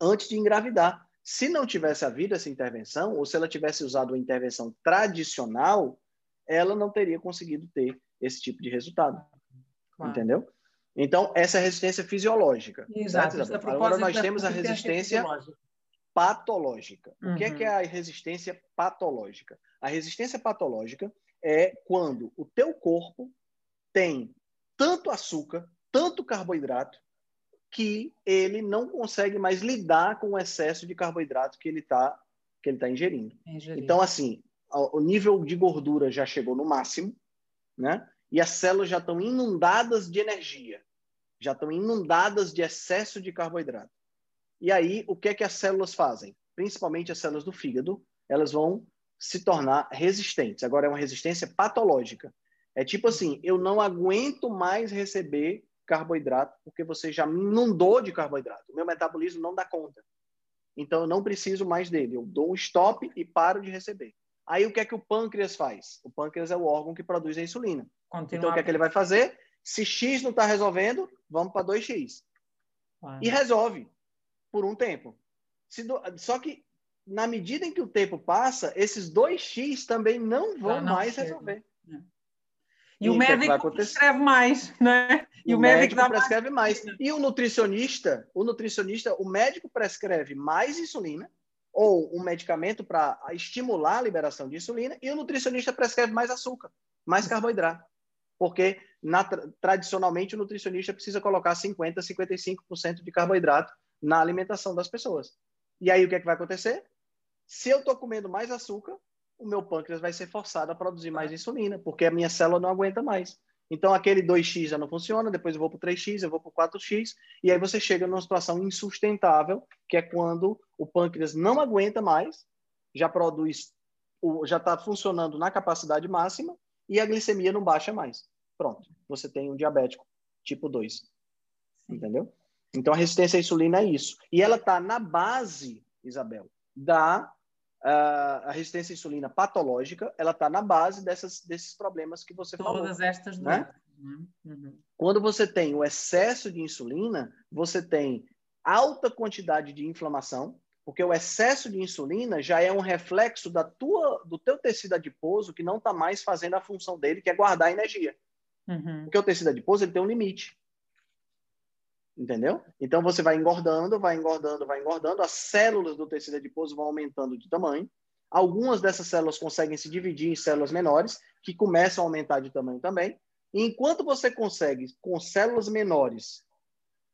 antes de engravidar. Se não tivesse havido essa intervenção, ou se ela tivesse usado uma intervenção tradicional, ela não teria conseguido ter esse tipo de resultado. Claro. Entendeu? Então, essa é a resistência fisiológica. Exato. Agora nós temos a resistência patológica. Uhum. O que é, que é a resistência patológica? A resistência patológica é quando o teu corpo tem tanto açúcar, tanto carboidrato, que ele não consegue mais lidar com o excesso de carboidrato que ele está que ele tá ingerindo. ingerindo. Então, assim, o nível de gordura já chegou no máximo, né? E as células já estão inundadas de energia já estão inundadas de excesso de carboidrato. E aí, o que é que as células fazem? Principalmente as células do fígado, elas vão se tornar resistentes. Agora, é uma resistência patológica. É tipo assim, eu não aguento mais receber carboidrato porque você já me inundou de carboidrato. O meu metabolismo não dá conta. Então, eu não preciso mais dele. Eu dou um stop e paro de receber. Aí o que é que o pâncreas faz? O pâncreas é o órgão que produz a insulina. Continuar então o que é que ele vai fazer? Se X não está resolvendo, vamos para 2X. Ah. E resolve por um tempo. Do... Só que na medida em que o tempo passa, esses 2X também não vão não mais chega. resolver. É. E, e o médico prescreve mais, né? E o, o médico, médico prescreve mais. mais. E o nutricionista, o nutricionista, o médico prescreve mais insulina ou um medicamento para estimular a liberação de insulina e o nutricionista prescreve mais açúcar, mais carboidrato. Porque na, tradicionalmente o nutricionista precisa colocar 50, 55% de carboidrato na alimentação das pessoas. E aí o que, é que vai acontecer? Se eu estou comendo mais açúcar, o meu pâncreas vai ser forçado a produzir mais insulina, porque a minha célula não aguenta mais. Então, aquele 2x já não funciona, depois eu vou para o 3x, eu vou para o 4x, e aí você chega numa situação insustentável, que é quando o pâncreas não aguenta mais, já produz, já está funcionando na capacidade máxima, e a glicemia não baixa mais. Pronto, você tem um diabético tipo 2. Entendeu? Então, a resistência à insulina é isso. E ela está na base, Isabel, da a resistência à insulina patológica, ela está na base dessas, desses problemas que você Todas falou. Todas estas né? doenças. Né? Uhum. Quando você tem o excesso de insulina, você tem alta quantidade de inflamação, porque o excesso de insulina já é um reflexo da tua, do teu tecido adiposo que não está mais fazendo a função dele, que é guardar energia. Uhum. Porque o tecido adiposo ele tem um limite. Entendeu? Então você vai engordando, vai engordando, vai engordando, as células do tecido adiposo vão aumentando de tamanho. Algumas dessas células conseguem se dividir em células menores, que começam a aumentar de tamanho também. E enquanto você consegue, com células menores,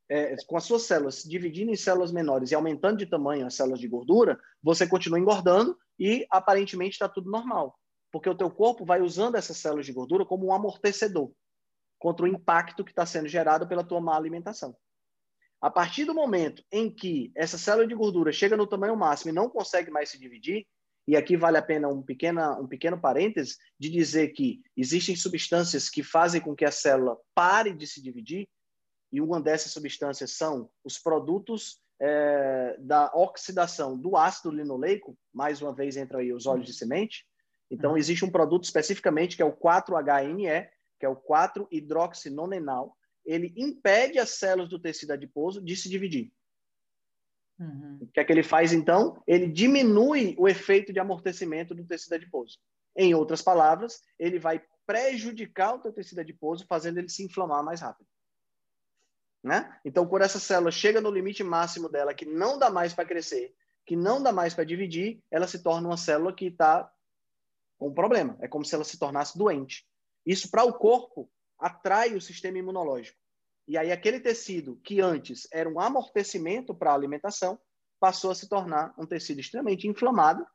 é, com as suas células se dividindo em células menores e aumentando de tamanho as células de gordura, você continua engordando e aparentemente está tudo normal. Porque o teu corpo vai usando essas células de gordura como um amortecedor contra o impacto que está sendo gerado pela tua má alimentação. A partir do momento em que essa célula de gordura chega no tamanho máximo e não consegue mais se dividir, e aqui vale a pena um, pequena, um pequeno parêntese de dizer que existem substâncias que fazem com que a célula pare de se dividir, e uma dessas substâncias são os produtos é, da oxidação do ácido linoleico, mais uma vez entra aí os óleos de semente. Então, uhum. existe um produto especificamente que é o 4-HNE, que é o 4-hidroxinonenal, ele impede as células do tecido adiposo de se dividir. Uhum. O que é que ele faz, então? Ele diminui o efeito de amortecimento do tecido adiposo. Em outras palavras, ele vai prejudicar o teu tecido adiposo, fazendo ele se inflamar mais rápido. Né? Então, quando essa célula chega no limite máximo dela, que não dá mais para crescer, que não dá mais para dividir, ela se torna uma célula que está com um problema. É como se ela se tornasse doente. Isso, para o corpo, atrai o sistema imunológico. E aí aquele tecido que antes era um amortecimento para a alimentação, passou a se tornar um tecido extremamente inflamado,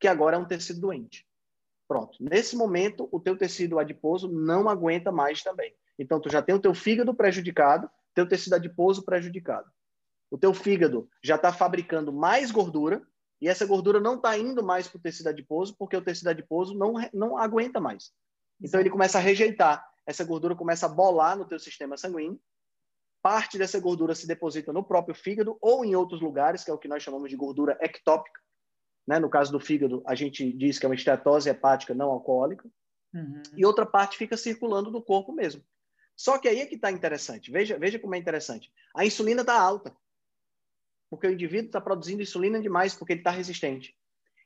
que agora é um tecido doente. Pronto. Nesse momento, o teu tecido adiposo não aguenta mais também. Então, tu já tem o teu fígado prejudicado, teu tecido adiposo prejudicado. O teu fígado já está fabricando mais gordura e essa gordura não está indo mais para o tecido adiposo porque o tecido adiposo não, não aguenta mais. Então, ele começa a rejeitar essa gordura começa a bolar no teu sistema sanguíneo. Parte dessa gordura se deposita no próprio fígado ou em outros lugares, que é o que nós chamamos de gordura ectópica. Né? No caso do fígado, a gente diz que é uma esteatose hepática não alcoólica. Uhum. E outra parte fica circulando no corpo mesmo. Só que aí é que está interessante. Veja, veja como é interessante. A insulina está alta. Porque o indivíduo está produzindo insulina demais, porque ele está resistente.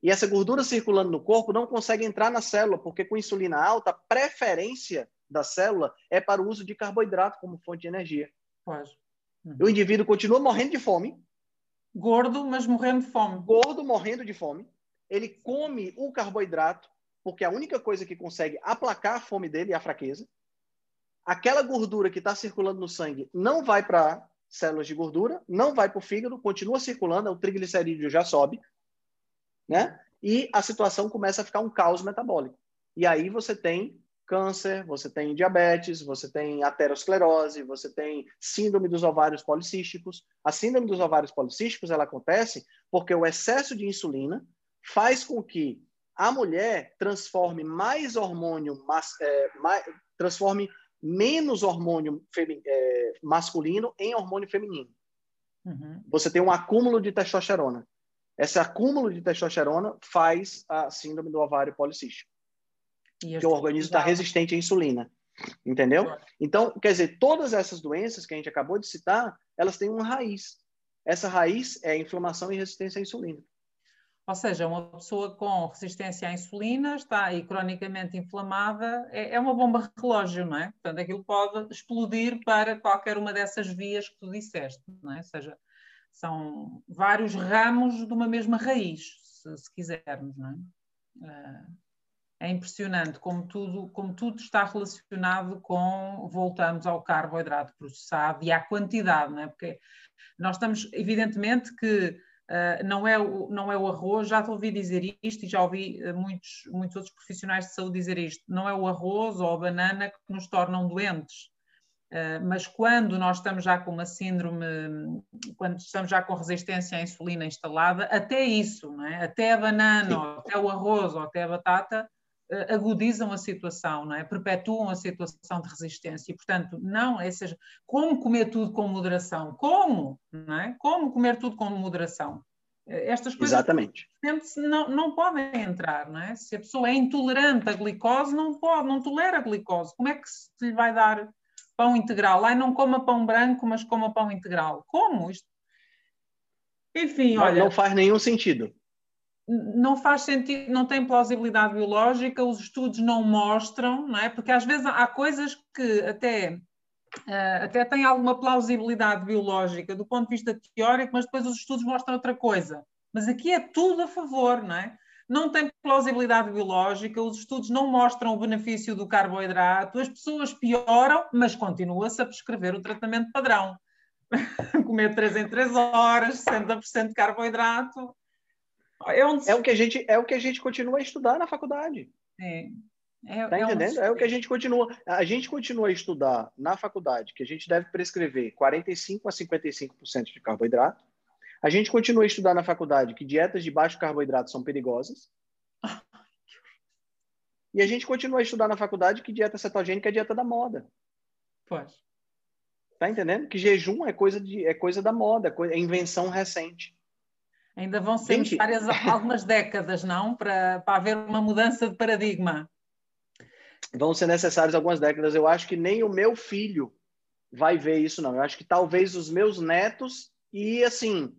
E essa gordura circulando no corpo não consegue entrar na célula, porque com insulina alta, a preferência da célula é para o uso de carboidrato como fonte de energia. Pois. Uhum. O indivíduo continua morrendo de fome. Gordo, mas morrendo de fome. Gordo, morrendo de fome. Ele come o carboidrato, porque é a única coisa que consegue aplacar a fome dele é a fraqueza. Aquela gordura que está circulando no sangue não vai para células de gordura, não vai para o fígado, continua circulando, o triglicerídeo já sobe, né? E a situação começa a ficar um caos metabólico. E aí você tem câncer, você tem diabetes, você tem aterosclerose, você tem síndrome dos ovários policísticos. A síndrome dos ovários policísticos ela acontece porque o excesso de insulina faz com que a mulher transforme mais hormônio, mas, é, mais, transforme menos hormônio é, masculino em hormônio feminino. Uhum. Você tem um acúmulo de testosterona. Esse acúmulo de testosterona faz a síndrome do ovário policístico. Que o organismo está resistente à insulina. Entendeu? Então, quer dizer, todas essas doenças que a gente acabou de citar, elas têm uma raiz. Essa raiz é inflamação e resistência à insulina. Ou seja, uma pessoa com resistência à insulina está aí cronicamente inflamada, é, é uma bomba relógio, não é? Portanto, aquilo pode explodir para qualquer uma dessas vias que tu disseste, não é? Ou seja, são vários ramos de uma mesma raiz, se, se quisermos, não é? Ah, é impressionante como tudo, como tudo está relacionado com, voltamos ao carboidrato processado e à quantidade, não é? Porque nós estamos, evidentemente que Uh, não, é o, não é o arroz, já te ouvi dizer isto e já ouvi uh, muitos, muitos outros profissionais de saúde dizer isto, não é o arroz ou a banana que nos tornam doentes, mas quando nós estamos já com uma síndrome, quando estamos já com resistência à insulina instalada, até isso, é? até a banana, ou até o arroz, ou até a batata, agudizam a situação, não é? perpetuam a situação de resistência. E, portanto, não, seja, como comer tudo com moderação? Como? Não é? Como comer tudo com moderação? Estas coisas Exatamente. Não, não podem entrar, não é? Se a pessoa é intolerante à glicose, não pode, não tolera a glicose. Como é que se lhe vai dar pão integral? Ai, não coma pão branco, mas coma pão integral. Como? Isto... Enfim, não, olha. Não faz nenhum sentido não faz sentido, não tem plausibilidade biológica, os estudos não mostram, não é? Porque às vezes há coisas que até, uh, até têm alguma plausibilidade biológica do ponto de vista teórico, mas depois os estudos mostram outra coisa. Mas aqui é tudo a favor, não é? Não tem plausibilidade biológica, os estudos não mostram o benefício do carboidrato, as pessoas pioram, mas continua-se a prescrever o tratamento padrão. Comer 3 em 3 horas, 60% de carboidrato, é, é, o que a gente, é o que a gente continua a estudar na faculdade. É. É, tá entendendo? É, um... é o que a gente continua. A gente continua a estudar na faculdade que a gente deve prescrever 45 a 55% de carboidrato. A gente continua a estudar na faculdade que dietas de baixo carboidrato são perigosas. E a gente continua a estudar na faculdade que dieta cetogênica é dieta da moda. Pode. Tá entendendo? Que jejum é coisa, de, é coisa da moda, é invenção recente. Ainda vão ser Gente... necessárias algumas décadas, não? Para, para haver uma mudança de paradigma. Vão ser necessárias algumas décadas. Eu acho que nem o meu filho vai ver isso, não. Eu acho que talvez os meus netos e, assim,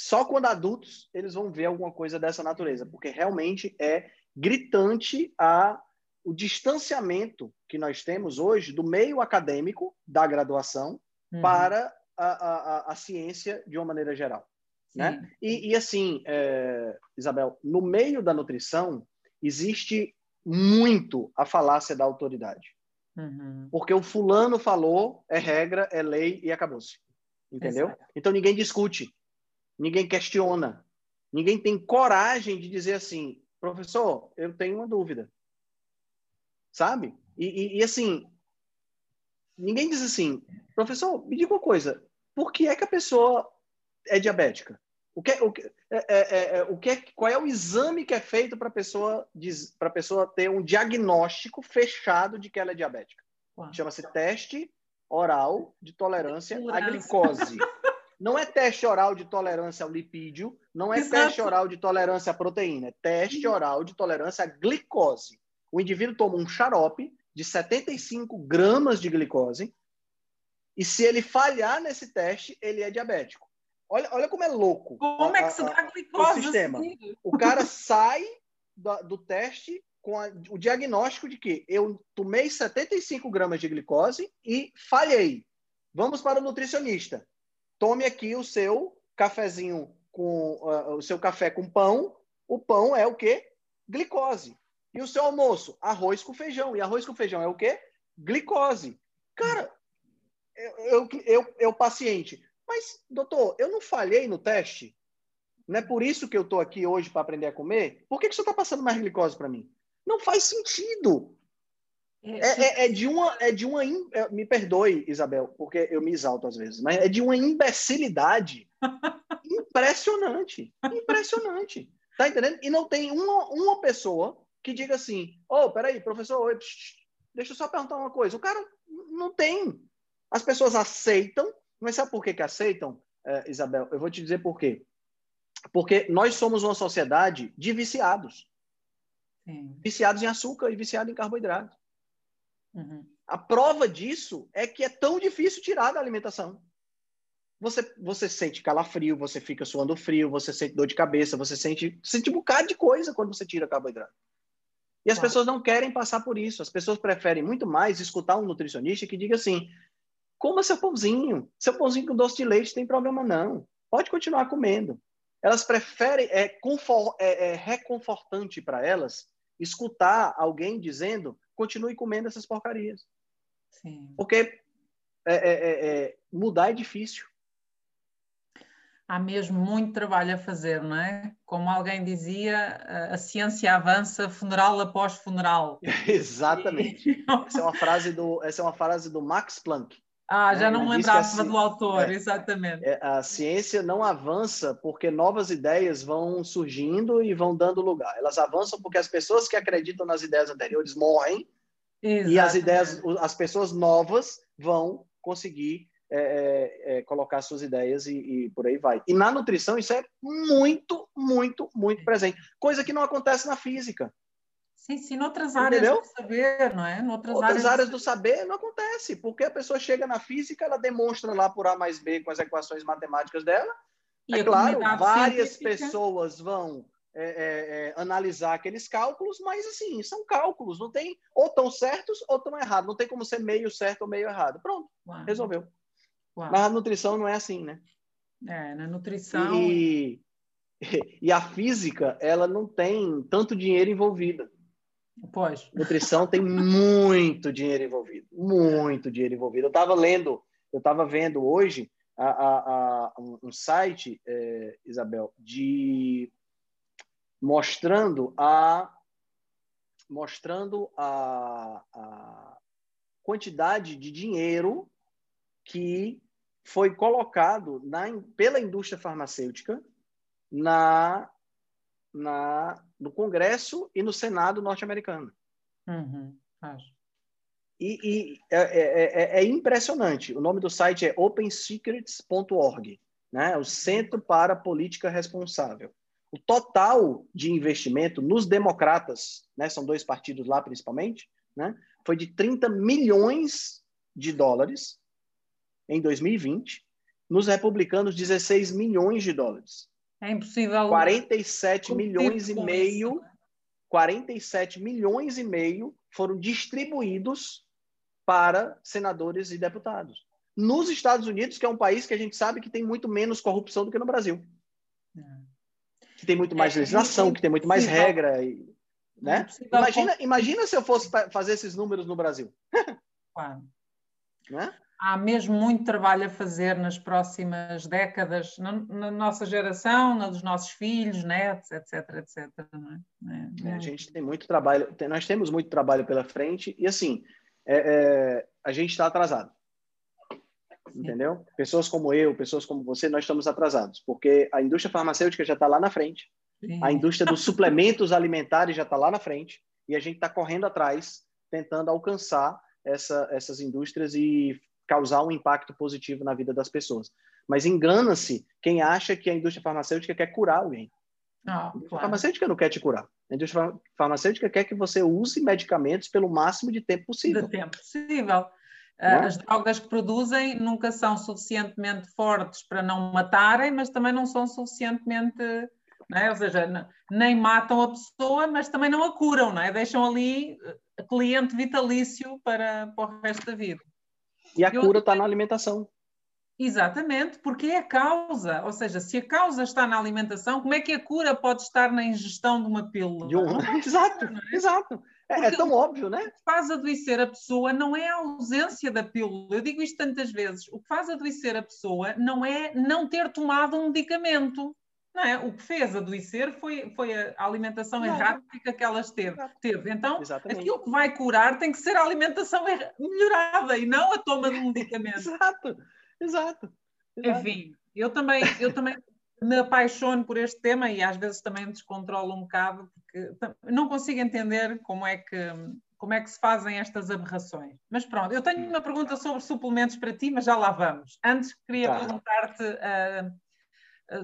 só quando adultos eles vão ver alguma coisa dessa natureza, porque realmente é gritante a, o distanciamento que nós temos hoje do meio acadêmico da graduação uhum. para a, a, a, ciência de uma maneira geral. Né? E, e, assim, é, Isabel, no meio da nutrição existe muito a falácia da autoridade. Uhum. Porque o fulano falou, é regra, é lei e acabou-se. Entendeu? Exato. Então ninguém discute, ninguém questiona, ninguém tem coragem de dizer assim, professor, eu tenho uma dúvida. Sabe? E, e, e assim, ninguém diz assim, professor, me diga uma coisa, por que é que a pessoa é diabética? O que, o que, é, é, é, é o que é, qual é o exame que é feito para pessoa para pessoa ter um diagnóstico fechado de que ela é diabética? Chama-se teste oral de tolerância à glicose. Não é teste oral de tolerância ao lipídio, não é Exato. teste oral de tolerância à proteína, é teste oral de tolerância à glicose. O indivíduo toma um xarope de 75 gramas de glicose e se ele falhar nesse teste, ele é diabético. Olha, olha como é louco. Como a, é que se dá glicose? O sistema. Assim? O cara sai do, do teste com a, o diagnóstico de que eu tomei 75 gramas de glicose e falhei. Vamos para o nutricionista. Tome aqui o seu cafezinho com uh, o seu café com pão. O pão é o quê? Glicose. E o seu almoço? Arroz com feijão. E arroz com feijão é o quê? Glicose. Cara, eu, eu, eu, eu paciente, mas, doutor, eu não falhei no teste? Não é por isso que eu estou aqui hoje para aprender a comer? Por que, que você está passando mais glicose para mim? Não faz sentido. É, é, é, é, de uma, é de uma, é, me perdoe, Isabel, porque eu me exalto às vezes, mas é de uma imbecilidade impressionante, impressionante, tá entendendo? E não tem uma, uma pessoa que diga assim, oh, peraí, professor, oi, psh, deixa eu só perguntar uma coisa. O cara não tem. As pessoas aceitam mas sabe por que, que aceitam, uh, Isabel? Eu vou te dizer por quê. Porque nós somos uma sociedade de viciados. Sim. Viciados em açúcar e viciados em carboidrato. Uhum. A prova disso é que é tão difícil tirar da alimentação. Você, você sente calafrio, você fica suando frio, você sente dor de cabeça, você sente, sente um bocado de coisa quando você tira carboidrato. E as pessoas não querem passar por isso. As pessoas preferem muito mais escutar um nutricionista que diga assim: coma seu pãozinho. Seu pãozinho com doce de leite tem problema não. Pode continuar comendo. Elas preferem, é, confort, é, é reconfortante para elas escutar alguém dizendo: continue comendo essas porcarias. Sim. Porque é, é, é, é mudar é difícil há mesmo muito trabalho a fazer, não é? Como alguém dizia, a ciência avança funeral após funeral. Exatamente. Essa é uma frase do, essa é uma frase do Max Planck. Ah, já né? não lembrava do autor, é, exatamente. É, a ciência não avança porque novas ideias vão surgindo e vão dando lugar. Elas avançam porque as pessoas que acreditam nas ideias anteriores morrem exatamente. e as ideias, as pessoas novas vão conseguir é, é, é, colocar suas ideias e, e, por aí vai. E na nutrição isso é muito, muito, muito presente. Coisa que não acontece na física. Sim, sim, em outras áreas Entendeu? do saber, não é? Noutras outras áreas, áreas do saber não acontece, porque a pessoa chega na física, ela demonstra lá por A mais B com as equações matemáticas dela. E é claro, várias científica... pessoas vão é, é, é, analisar aqueles cálculos, mas assim, são cálculos, não tem ou tão certos ou tão errados, não tem como ser meio certo ou meio errado. Pronto, Uau. resolveu. Uau. Mas a nutrição não é assim, né? É, na nutrição. E, e a física, ela não tem tanto dinheiro envolvido. Pois. Nutrição tem muito dinheiro envolvido. Muito dinheiro envolvido. Eu estava lendo, eu estava vendo hoje a, a, a, um site, é, Isabel, de mostrando a mostrando a, a quantidade de dinheiro que foi colocado na, pela indústria farmacêutica na, na, no Congresso e no Senado norte-americano. Uhum, e, e é, é, é, é, impressionante. O nome do site é opensecrets.org, né? o Centro para Política Responsável. O total de investimento nos democratas, né? são dois partidos lá principalmente, né? foi de 30 milhões de dólares em 2020, nos republicanos 16 milhões de dólares. É impossível. 47 milhões e meio, 47 milhões e meio foram distribuídos para senadores e deputados. Nos Estados Unidos, que é um país que a gente sabe que tem muito menos corrupção do que no Brasil. É. Que tem muito mais é, legislação, que tem muito mais regra. E, né? Imagina, imagina se eu fosse fazer esses números no Brasil. Claro. Né? Há mesmo muito trabalho a fazer nas próximas décadas, na, na nossa geração, na dos nossos filhos, netos, etc, etc. É? É, a gente tem muito trabalho, tem, nós temos muito trabalho pela frente e assim, é, é a gente está atrasado. Sim. Entendeu? Pessoas como eu, pessoas como você, nós estamos atrasados, porque a indústria farmacêutica já está lá na frente, Sim. a indústria dos suplementos alimentares já está lá na frente, e a gente está correndo atrás, tentando alcançar essa, essas indústrias e causar um impacto positivo na vida das pessoas. Mas engana-se quem acha que a indústria farmacêutica quer curar alguém. Ah, claro. A farmacêutica não quer te curar. A indústria farmacêutica quer que você use medicamentos pelo máximo de tempo possível. De tempo possível. É? As drogas que produzem nunca são suficientemente fortes para não matarem, mas também não são suficientemente. É? Ou seja, nem matam a pessoa, mas também não a curam, não é? deixam ali eh, cliente vitalício para, para o resto da vida. E a cura está na alimentação. Exatamente, porque é a causa. Ou seja, se a causa está na alimentação, como é que a cura pode estar na ingestão de uma pílula? De um... exato, é? exato. É, é, tão óbvio, né? O que faz adoecer a pessoa não é a ausência da pílula. Eu digo isto tantas vezes. O que faz adoecer a pessoa não é não ter tomado um medicamento. Não é? O que fez adoecer foi, foi a alimentação não. errática que elas teve. teve. Então, Exatamente. aquilo que vai curar tem que ser a alimentação melhorada e não a toma de um medicamento. exato, exato, exato. Enfim, eu também, eu também me apaixono por este tema e às vezes também me descontrolo um bocado, porque não consigo entender como é que como é que se fazem estas aberrações. Mas pronto, eu tenho uma pergunta sobre suplementos para ti, mas já lá vamos. Antes queria tá. perguntar-te uh,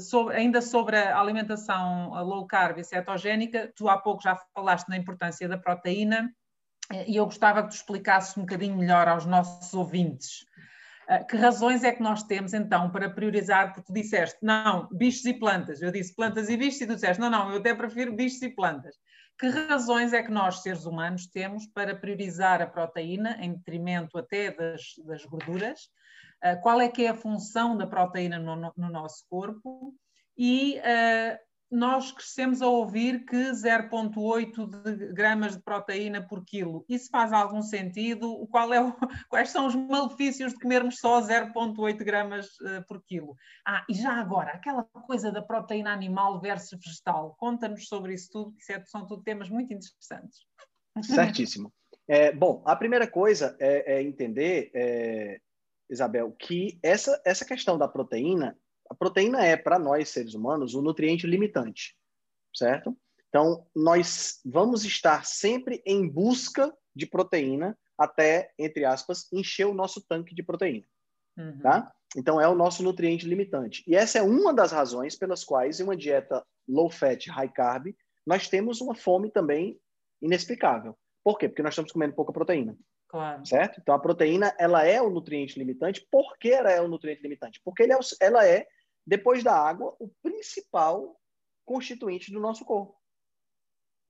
sobre, ainda sobre a alimentação low carb e cetogénica, tu há pouco já falaste na importância da proteína e eu gostava que tu explicasses um bocadinho melhor aos nossos ouvintes que razões é que nós temos então para priorizar? Porque tu disseste, não, bichos e plantas. Eu disse plantas e bichos e tu disseste, não, não, eu até prefiro bichos e plantas. Que razões é que nós, seres humanos, temos para priorizar a proteína em detrimento até das, das gorduras? Uh, qual é que é a função da proteína no, no nosso corpo? E uh, nós crescemos a ouvir que 0,8 gramas de proteína por quilo. Isso faz algum sentido? Qual é o, quais são os malefícios de comermos só 0,8 gramas uh, por quilo? Ah, e já agora, aquela coisa da proteína animal versus vegetal. Conta-nos sobre isso tudo, que é, são tudo temas muito interessantes. Certíssimo. É, bom, a primeira coisa é, é entender, é, Isabel, que essa, essa questão da proteína a proteína é, para nós, seres humanos, um nutriente limitante, certo? Então, nós vamos estar sempre em busca de proteína até, entre aspas, encher o nosso tanque de proteína, uhum. tá? Então, é o nosso nutriente limitante. E essa é uma das razões pelas quais, em uma dieta low fat, high carb, nós temos uma fome também inexplicável. Por quê? Porque nós estamos comendo pouca proteína. Claro. Certo? Então, a proteína, ela é o nutriente limitante. Por que ela é o nutriente limitante? Porque é ela é, depois da água, o principal constituinte do nosso corpo.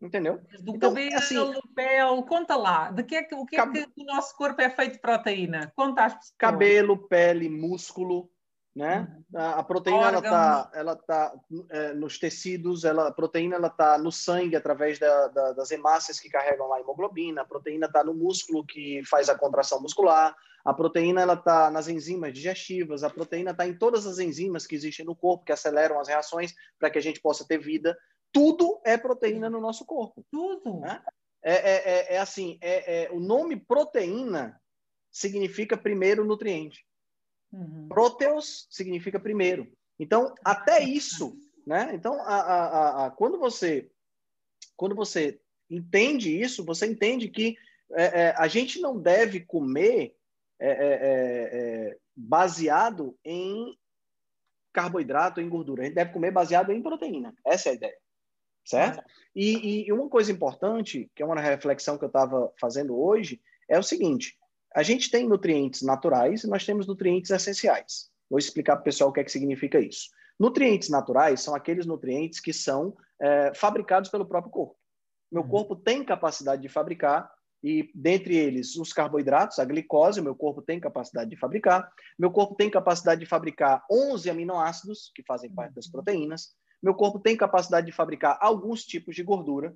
Entendeu? Do então, cabelo, assim, pele, conta lá. De que é que, o que é que o nosso corpo é feito de proteína? Conta às pessoas. Cabelo, pele, músculo, né? Uhum. A, proteína ela tá, ela tá é, nos tecidos, ela, a proteína ela tá no sangue através da, da, das hemácias que carregam a hemoglobina, a proteína está no músculo que faz a contração muscular, a proteína ela tá nas enzimas digestivas, a proteína está em todas as enzimas que existem no corpo que aceleram as reações para que a gente possa ter vida. Tudo é proteína no nosso corpo. Tudo. Né? É, é, é, é assim, é, é, o nome proteína significa primeiro nutriente. Uhum. Proteus significa primeiro. Então, até isso, né? Então, a, a, a, quando você quando você entende isso, você entende que é, é, a gente não deve comer é, é, é, é baseado em carboidrato, em gordura. A gente deve comer baseado em proteína. Essa é a ideia, certo? E, e uma coisa importante, que é uma reflexão que eu estava fazendo hoje, é o seguinte: a gente tem nutrientes naturais e nós temos nutrientes essenciais. Vou explicar para o pessoal o que é que significa isso. Nutrientes naturais são aqueles nutrientes que são é, fabricados pelo próprio corpo. Meu uhum. corpo tem capacidade de fabricar, e dentre eles os carboidratos, a glicose, o meu corpo tem capacidade de fabricar. Meu corpo tem capacidade de fabricar 11 aminoácidos, que fazem parte das uhum. proteínas. Meu corpo tem capacidade de fabricar alguns tipos de gordura.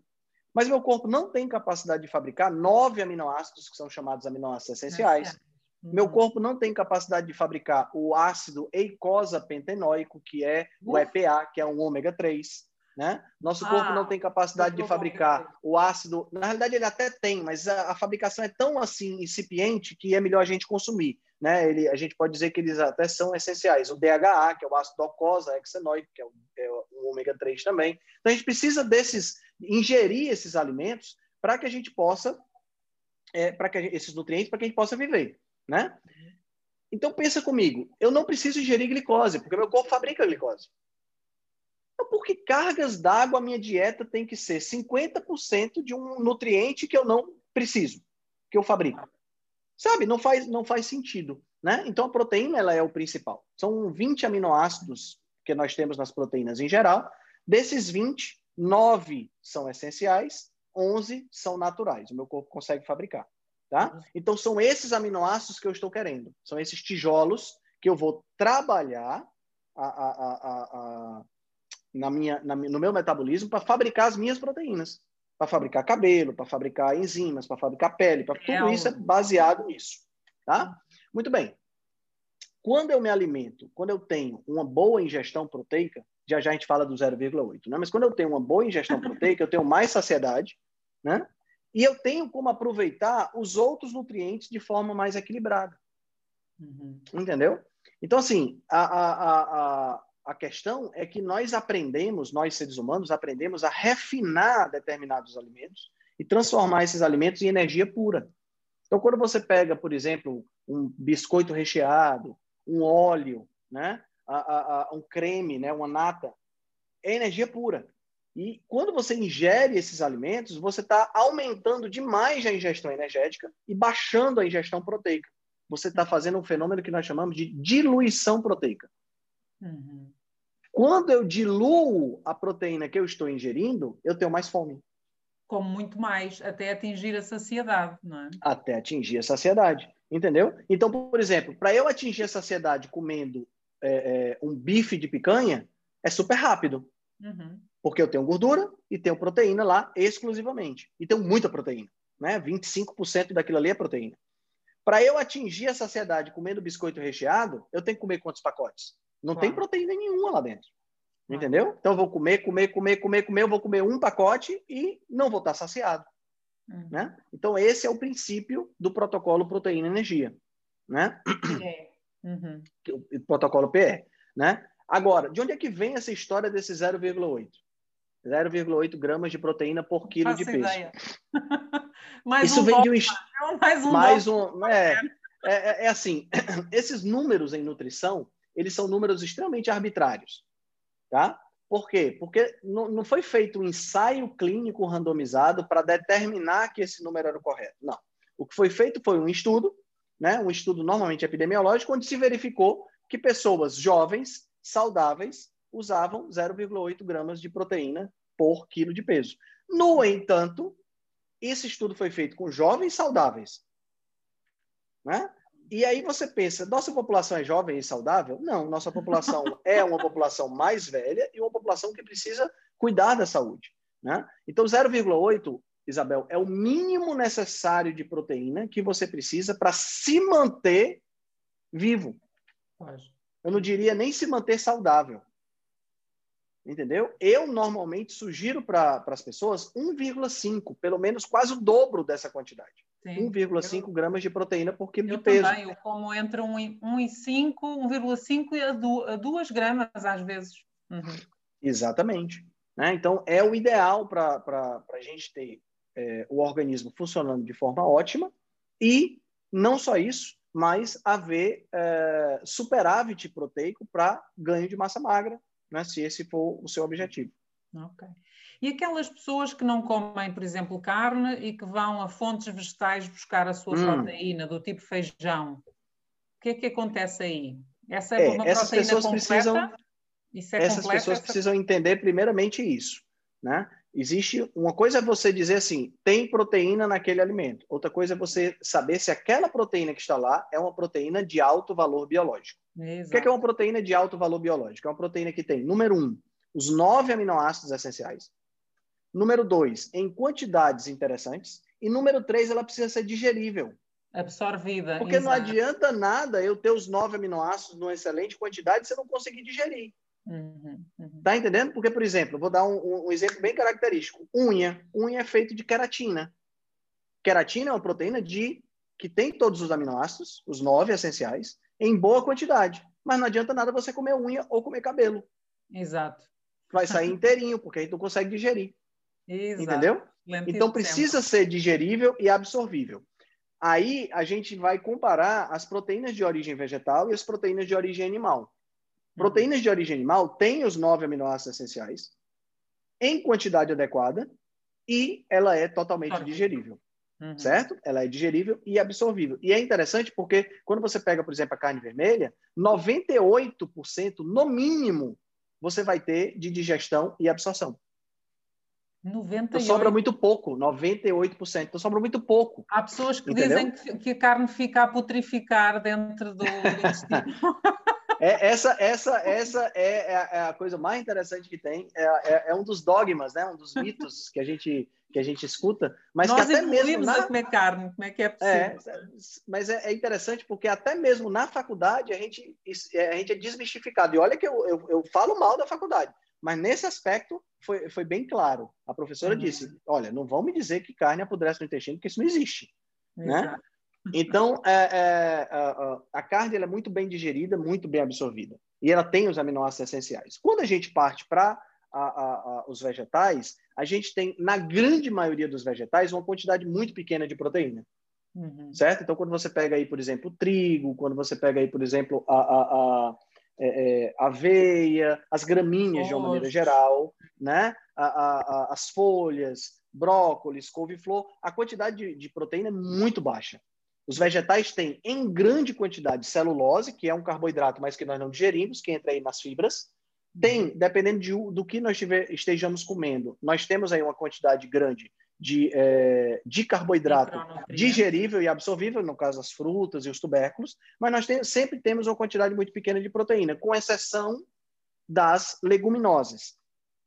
Mas meu corpo não tem capacidade de fabricar nove aminoácidos, que são chamados aminoácidos essenciais. Uhum. Meu corpo não tem capacidade de fabricar o ácido eicosapentenoico, que é o EPA, que é um ômega 3. Né? Nosso corpo ah, não tem capacidade de fabricar o ácido. Na realidade, ele até tem, mas a, a, fabricação é tão assim incipiente que é melhor a gente consumir. Né? Ele, a gente pode dizer que eles até são essenciais. O DHA, que é o ácido docosa hexenoico, que é o, é o ômega 3 também. Então, a gente precisa desses ingerir esses alimentos para que a gente possa, é, para que gente, esses nutrientes, para que a gente possa viver, né? Então pensa comigo, eu não preciso ingerir glicose, porque meu corpo fabrica glicose. Então, por que cargas d'água a minha dieta tem que ser 50% de um nutriente que eu não preciso, que eu fabrico? Sabe, não faz, não faz sentido. Né? Então, a proteína ela é o principal. São 20 aminoácidos que nós temos nas proteínas em geral. Desses 20, nove são essenciais, 11 são naturais. O meu corpo consegue fabricar. Tá? Uhum. Então, são esses aminoácidos que eu estou querendo. São esses tijolos que eu vou trabalhar a, a, a, na minha, na, no meu metabolismo para fabricar as minhas proteínas. Para fabricar cabelo, para fabricar enzimas, para fabricar pele. Pra, tudo isso é baseado nisso. Tá? Muito bem. Quando eu me alimento, quando eu tenho uma boa ingestão proteica, já já a gente fala do 0,8, né? Mas quando eu tenho uma boa ingestão proteica, eu tenho mais saciedade, né? E eu tenho como aproveitar os outros nutrientes de forma mais equilibrada. Uhum. Entendeu? Então, assim, a, a, a, a questão é que nós aprendemos, nós seres humanos, aprendemos a refinar determinados alimentos e transformar esses alimentos em energia pura. Então, quando você pega, por exemplo, um biscoito recheado, um óleo, né? A, a, um creme, né, uma nata, é energia pura. E quando você ingere esses alimentos, você está aumentando demais a ingestão energética e baixando a ingestão proteica. Você está fazendo um fenômeno que nós chamamos de diluição proteica. Uhum. Quando eu diluo a proteína que eu estou ingerindo, eu tenho mais fome. Como muito mais, até atingir a saciedade, não é? Até atingir a saciedade, entendeu? Então, por exemplo, para eu atingir a saciedade comendo é, é, um bife de picanha, é super rápido. Uhum. Porque eu tenho gordura e tenho proteína lá exclusivamente. E tenho muita proteína. Né? 25% daquilo ali é proteína. Para eu atingir a saciedade comendo biscoito recheado, eu tenho que comer quantos pacotes? Não claro. tem proteína nenhuma lá dentro. Entendeu? Então eu vou comer, comer, comer, comer, comer, eu vou comer um pacote e não vou estar saciado. Uhum. Né? Então esse é o princípio do protocolo proteína energia, né? É. Uhum. O protocolo PE, né? Agora, de onde é que vem essa história desse 0,8? 0,8 gramas de proteína por quilo de peso. mais Isso um vem de um, mais um, mais um é, é, é, é assim, esses números em nutrição, eles são números extremamente arbitrários, tá? Por quê? Porque não, não foi feito um ensaio clínico randomizado para determinar que esse número era o correto. Não. O que foi feito foi um estudo, né, um estudo normalmente epidemiológico, onde se verificou que pessoas jovens saudáveis usavam 0,8 gramas de proteína por quilo de peso. No entanto, esse estudo foi feito com jovens saudáveis. Né? E aí você pensa, nossa população é jovem e saudável? Não, nossa população é uma população mais velha e uma população que precisa cuidar da saúde. Né? Então, 0,8, Isabel, é o mínimo necessário de proteína que você precisa para se manter vivo. Eu não diria nem se manter saudável. Entendeu? Eu normalmente sugiro para as pessoas 1,5, pelo menos quase o dobro dessa quantidade. 1,5 gramas de proteína por quilo de peso. Também, eu como entre 1,5, 1,5 a 2 gramas às vezes. Uhum. Exatamente. Né? Então, é o ideal para a gente ter é, o organismo funcionando de forma ótima e não só isso, mas haver é, superávit proteico para ganho de massa magra, né, se esse for o seu objetivo. E aquelas pessoas que não comem, por exemplo, carne e que vão a fontes vegetais buscar a sua hum. proteína, do tipo feijão, o que é que acontece aí? Essa é, é uma essas proteína pessoas completa? Precisam, é essas pessoas essa... precisam entender primeiramente isso, né? Existe uma coisa é você dizer assim, tem proteína naquele alimento. Outra coisa é você saber se aquela proteína que está lá é uma proteína de alto valor biológico. Exato. O que é, uma proteína de alto valor biológico? É uma proteína que tem, número um, os nove aminoácidos essenciais. Número dois, em quantidades interessantes. E número três, ela precisa ser digerível. Absorvida. Porque exato. não adianta nada eu ter os nove aminoácidos numa excelente quantidade se eu não conseguir digerir. Uhum, uhum. Tá entendendo? Porque, por exemplo, vou dar um, um, exemplo bem característico. Unha. Unha é feito de queratina. Queratina é uma proteína de que tem todos os aminoácidos, os nove essenciais, em boa quantidade. Mas não adianta nada você comer unha ou comer cabelo. Exato. Vai sair inteirinho, porque aí tu consegue digerir. Exato. Entendeu? então precisa tempo. ser digerível e absorvível. Aí a gente vai comparar as proteínas de origem vegetal e as proteínas de origem animal. Proteínas de origem animal têm os nove aminoácidos essenciais em quantidade adequada e ela é totalmente digerível. Uhum. Certo? Ela é digerível e absorvível. E é interessante porque quando você pega, por exemplo, a carne vermelha, 98% no mínimo você vai ter de digestão e absorção. 98. Então sobra muito pouco, 98%. Então sobra muito pouco. Há pessoas que entendeu? dizem que, a carne fica a putrificar dentro do intestino. É, essa, essa, essa é, é, é, a coisa mais interessante que tem. É, é, é, um dos dogmas, né? Um dos mitos que a gente que a gente escuta, mas Nós que até mesmo na... a comer carne, como é que é possível? É, mas é, interessante porque até mesmo na faculdade a gente a gente é desmistificado. E olha que eu, eu, eu falo mal da faculdade, mas nesse aspecto foi, foi bem claro. A professora uhum. disse: olha, não vão me dizer que carne apodrece no intestino, porque isso não existe. Né? Então, é, é, a, a, carne é muito bem digerida, muito bem absorvida. E ela tem os aminoácidos essenciais. Quando a gente parte para os vegetais, a gente tem, na grande maioria dos vegetais, uma quantidade muito pequena de proteína. Uhum. Certo? Então, quando você pega aí, por exemplo, o trigo, quando você pega aí, por exemplo, a, a, a é, é, aveia, as gramíneas de uma maneira geral, né? As folhas, brócolis, couve-flor, a quantidade de, de proteína é muito baixa. Os vegetais têm, em grande quantidade, celulose, que é um carboidrato, mas que nós não digerimos, que entra aí nas fibras. Tem, dependendo de, do que nós tiver, estejamos comendo, nós temos aí uma quantidade grande de, é, de carboidrato digerível e absorvível, no caso as frutas e os tubérculos, mas nós tem, sempre temos uma quantidade muito pequena de proteína, com exceção das leguminosas.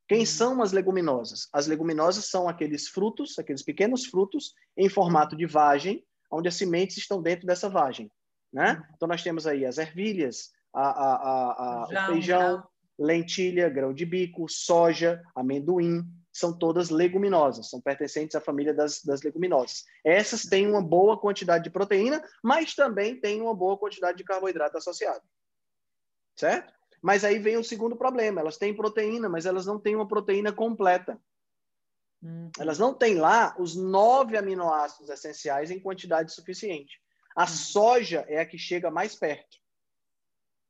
Quem uhum. são as leguminosas? As leguminosas são aqueles frutos, aqueles pequenos frutos em formato de vagem, onde as sementes estão dentro dessa vagem. Né? Uhum. Então, nós temos aí as ervilhas, a, a, a, o feijão, lentilha, grão de bico, soja, amendoim, são todas leguminosas, são pertencentes à família das, das leguminosas. Essas têm uma boa quantidade de proteína, mas também têm uma boa quantidade de carboidrato associado. Certo? Mas aí vem o segundo problema: elas têm proteína, mas elas não têm uma proteína completa. Uhum. Elas não têm lá os nove aminoácidos essenciais em quantidade suficiente. A uhum. soja é a que chega mais perto.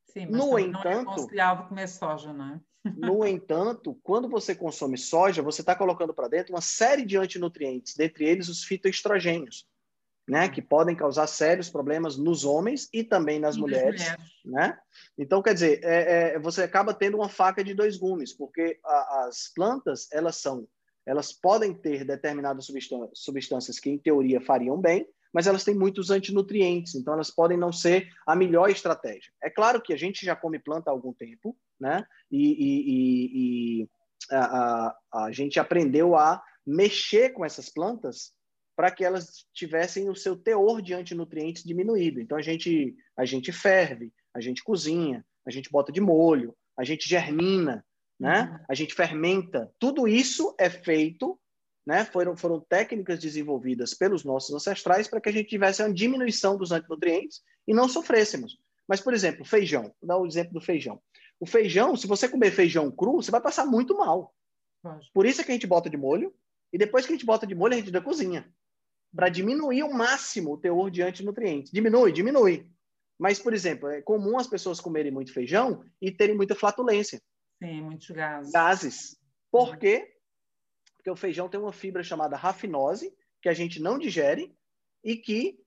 Sim, mas no entanto, não é comer soja, não é? No entanto, quando você consome soja, você está colocando para dentro uma série de antinutrientes, dentre eles os fitoestrogênios, né, que podem causar sérios problemas nos homens e também nas e mulheres, mulheres, né? Então, quer dizer, é, é, você acaba tendo uma faca de dois gumes, porque a, as plantas elas são elas podem ter determinadas substâncias que, em teoria, fariam bem, mas elas têm muitos antinutrientes, então elas podem não ser a melhor estratégia. É claro que a gente já come planta há algum tempo, né? E, e, e a, a, a gente aprendeu a mexer com essas plantas para que elas tivessem o seu teor de antinutrientes diminuído. Então a gente a gente ferve, a gente cozinha, a gente bota de molho, a gente germina, né? Uhum. A gente fermenta. Tudo isso é feito, né? Foram, foram técnicas desenvolvidas pelos nossos ancestrais para que a gente tivesse uma diminuição dos antinutrientes e não sofrêssemos. Mas, por exemplo, feijão. Vou dar o exemplo do feijão. O feijão, se você comer feijão cru, você vai passar muito mal. Por isso é que a gente bota de molho. E depois que a gente bota de molho, a gente dá cozinha. Para diminuir ao máximo o teor de antinutrientes. Diminui, diminui. Mas, por exemplo, é comum as pessoas comerem muito feijão e terem muita flatulência. Sim, muitos gases. Gases. Por quê? Porque o feijão tem uma fibra chamada rafinose, que a gente não digere e que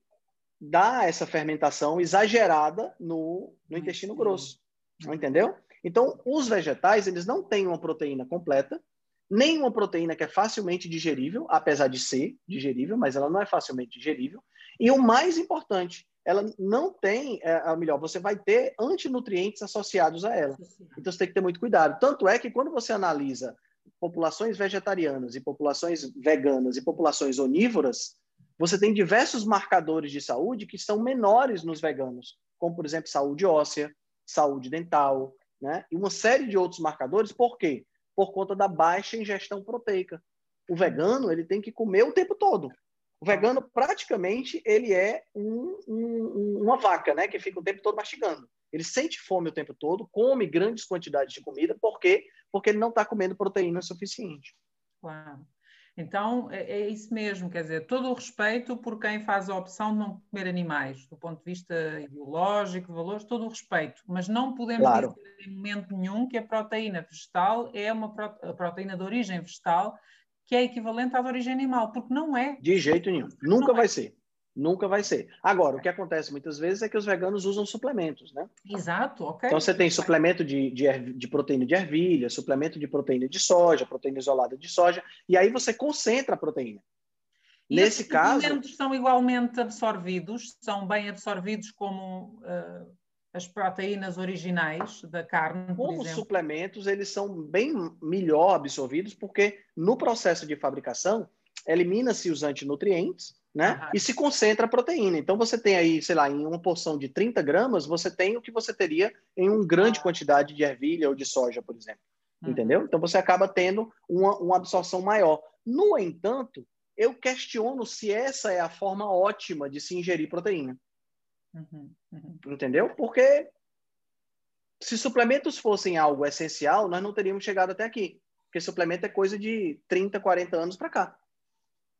dá essa fermentação exagerada no, no intestino grosso. Entendeu? Então, os vegetais, eles não têm uma proteína completa, nem uma proteína que é facilmente digerível, apesar de ser digerível, mas ela não é facilmente digerível. E o mais importante, ela não tem, é, melhor, você vai ter antinutrientes associados a ela. Então você tem que ter muito cuidado. Tanto é que quando você analisa populações vegetarianas e populações veganas e populações onívoras, você tem diversos marcadores de saúde que são menores nos veganos, como por exemplo saúde óssea, saúde dental, né? E uma série de outros marcadores. Por quê? Por conta da baixa ingestão proteica. O vegano ele tem que comer o tempo todo. O vegano, praticamente, ele é um, um, uma vaca, né? Que fica o tempo todo mastigando. Ele sente fome o tempo todo, come grandes quantidades de comida, por quê? Porque ele não está comendo proteína suficiente. Claro. Então, é, é, isso mesmo, quer dizer, todo o respeito por quem faz a opção de não comer animais, do ponto de vista ideológico, de valores, todo o respeito, mas não podemos claro. dizer em momento nenhum que a proteína vegetal é uma proteína de origem vegetal que é equivalente à de origem animal, porque não é. De jeito nenhum. Nunca não vai é. ser. Nunca vai ser. Agora, o que acontece muitas vezes é que os veganos usam suplementos, né? Exato, ok. Então você tem suplemento de, de, de, proteína de ervilha, suplemento de proteína de soja, proteína isolada de soja, e aí você concentra a proteína. E Nesse caso. Os suplementos são igualmente absorvidos, são bem absorvidos como uh, as proteínas originais da carne. Como suplementos, eles são bem melhor absorvidos, porque no processo de fabricação elimina-se os antinutrientes, né? E se concentra a proteína. Então você tem aí, sei lá, em uma porção de 30 gramas, você tem o que você teria em uma grande ah. quantidade de ervilha ou de soja, por exemplo. Uhum. Entendeu? Então você acaba tendo uma, uma absorção maior. No entanto, eu questiono se essa é a forma ótima de se ingerir proteína. Uhum, uhum. Entendeu? Porque se suplementos fossem algo essencial, nós não teríamos chegado até aqui. Porque suplemento é coisa de 30, 40 anos para cá.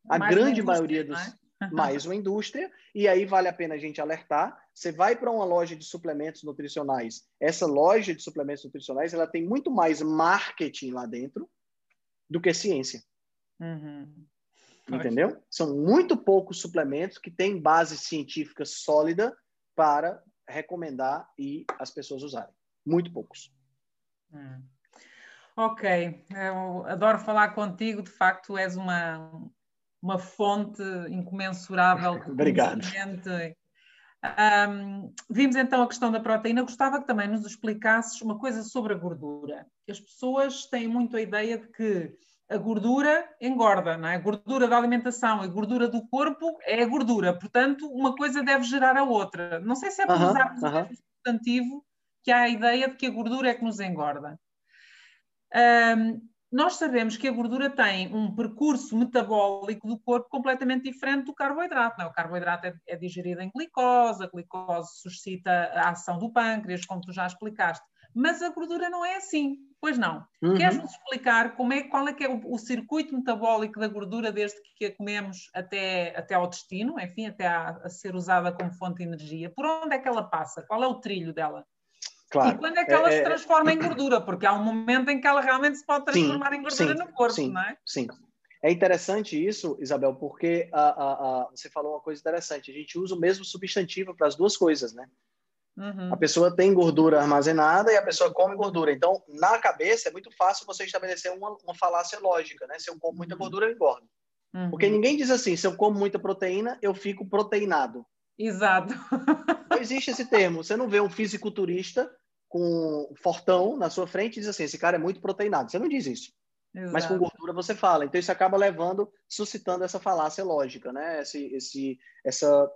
A mais grande maioria dos. Né? mais uma indústria, e aí vale a pena a gente alertar Você vai para uma loja de suplementos nutricionais. Essa loja de suplementos nutricionais ela tem muito mais marketing lá dentro do que ciência. Uhum. Entendeu? São muito poucos suplementos que têm base científica sólida para recomendar e as pessoas usarem. Muito poucos. Hum. Ok, eu adoro falar contigo, de facto és uma, uma fonte incomensurável. Obrigado. Um, vimos então a questão da proteína. Gostava que também nos explicasses uma coisa sobre a gordura. As pessoas têm muito a ideia de que a gordura engorda, não é? A gordura da alimentação e gordura do corpo é a gordura. Portanto, uma coisa deve gerar a outra. Não sei se é por uh -huh, usarmos uh -huh. o substantivo que há a ideia de que a gordura é que nos engorda. Um, nós sabemos que a gordura tem um percurso metabólico do corpo completamente diferente do carboidrato. Não? É? O carboidrato é, é digerido em glicose, a glicose suscita a ação do pâncreas, como tu já explicaste. Mas a gordura não é assim, pois não. Uhum. Queres-nos explicar como é, qual é que é o, o, circuito metabólico da gordura desde que a comemos até, até ao destino, enfim, até a, a ser usada como fonte de energia? Por onde é que ela passa? Qual é o trilho dela? Claro. E quando é que ela é, se é, transforma é... em gordura? Porque há um momento em que ela realmente se pode transformar sim, em gordura sim, no corpo, sim, não é? Sim. É interessante isso, Isabel, porque a, a, a, você falou uma coisa interessante. A gente usa o mesmo substantivo para as duas coisas, né? Uhum. A pessoa tem gordura armazenada e a pessoa come gordura. Então, na cabeça, é muito fácil você estabelecer uma, uma falácia lógica, né? Se eu como muita uhum. gordura, eu engordo. Uhum. Porque ninguém diz assim, se eu como muita proteína, eu fico proteinado. Exato. Não existe esse termo. Você não vê um fisiculturista com fortão na sua frente e diz assim: esse cara é muito proteinado. Você não diz isso. Exato. Mas com gordura você fala. Então isso acaba levando, suscitando essa falácia lógica, né? Esse, esse, essa,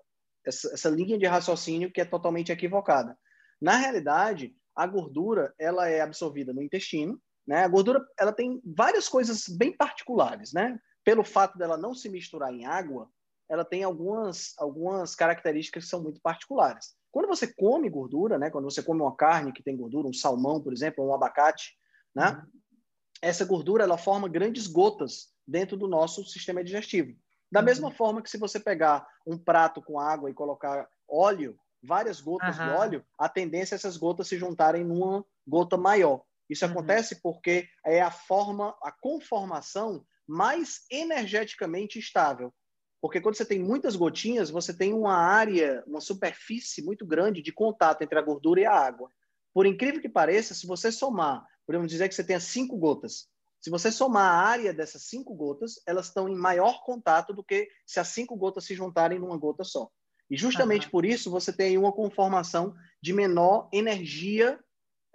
essa, essa linha de raciocínio que é totalmente equivocada. Na realidade, a gordura ela é absorvida no intestino. Né? A gordura ela tem várias coisas bem particulares, né? Pelo fato dela não se misturar em água, ela tem algumas, algumas características que são muito particulares. Quando você come gordura, né, quando você come uma carne que tem gordura, um salmão, por exemplo, um abacate, né, uhum. essa gordura ela forma grandes gotas dentro do nosso sistema digestivo. Da uhum. mesma forma que se você pegar um prato com água e colocar óleo, várias gotas uhum. de óleo, a tendência é essas gotas se juntarem numa gota maior. Isso uhum. acontece porque é a forma, a conformação mais energeticamente estável. Porque quando você tem muitas gotinhas, você tem uma área, uma superfície muito grande de contato entre a gordura e a água. Por incrível que pareça, se você somar, podemos dizer que você tenha cinco gotas. Se você somar a área dessas cinco gotas, elas estão em maior contato do que se as cinco gotas se juntarem numa gota só. E justamente uhum. por isso você tem uma conformação de menor energia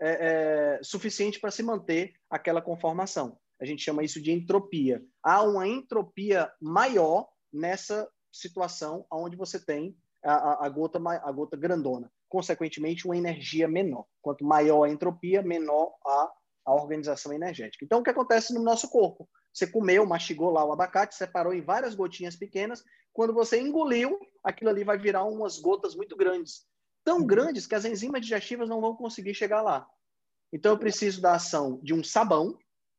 é, é, suficiente para se manter aquela conformação. A gente chama isso de entropia. Há uma entropia maior nessa situação onde você tem a, a, gota, a gota grandona. Consequentemente, uma energia menor. Quanto maior a entropia, menor a, a organização energética. Então, o que acontece no nosso corpo? Você comeu, mastigou lá o abacate, separou em várias gotinhas pequenas. Quando você engoliu, aquilo ali vai virar umas gotas muito grandes. Tão uhum. grandes que as enzimas digestivas não vão conseguir chegar lá. Então, eu preciso da ação de um sabão,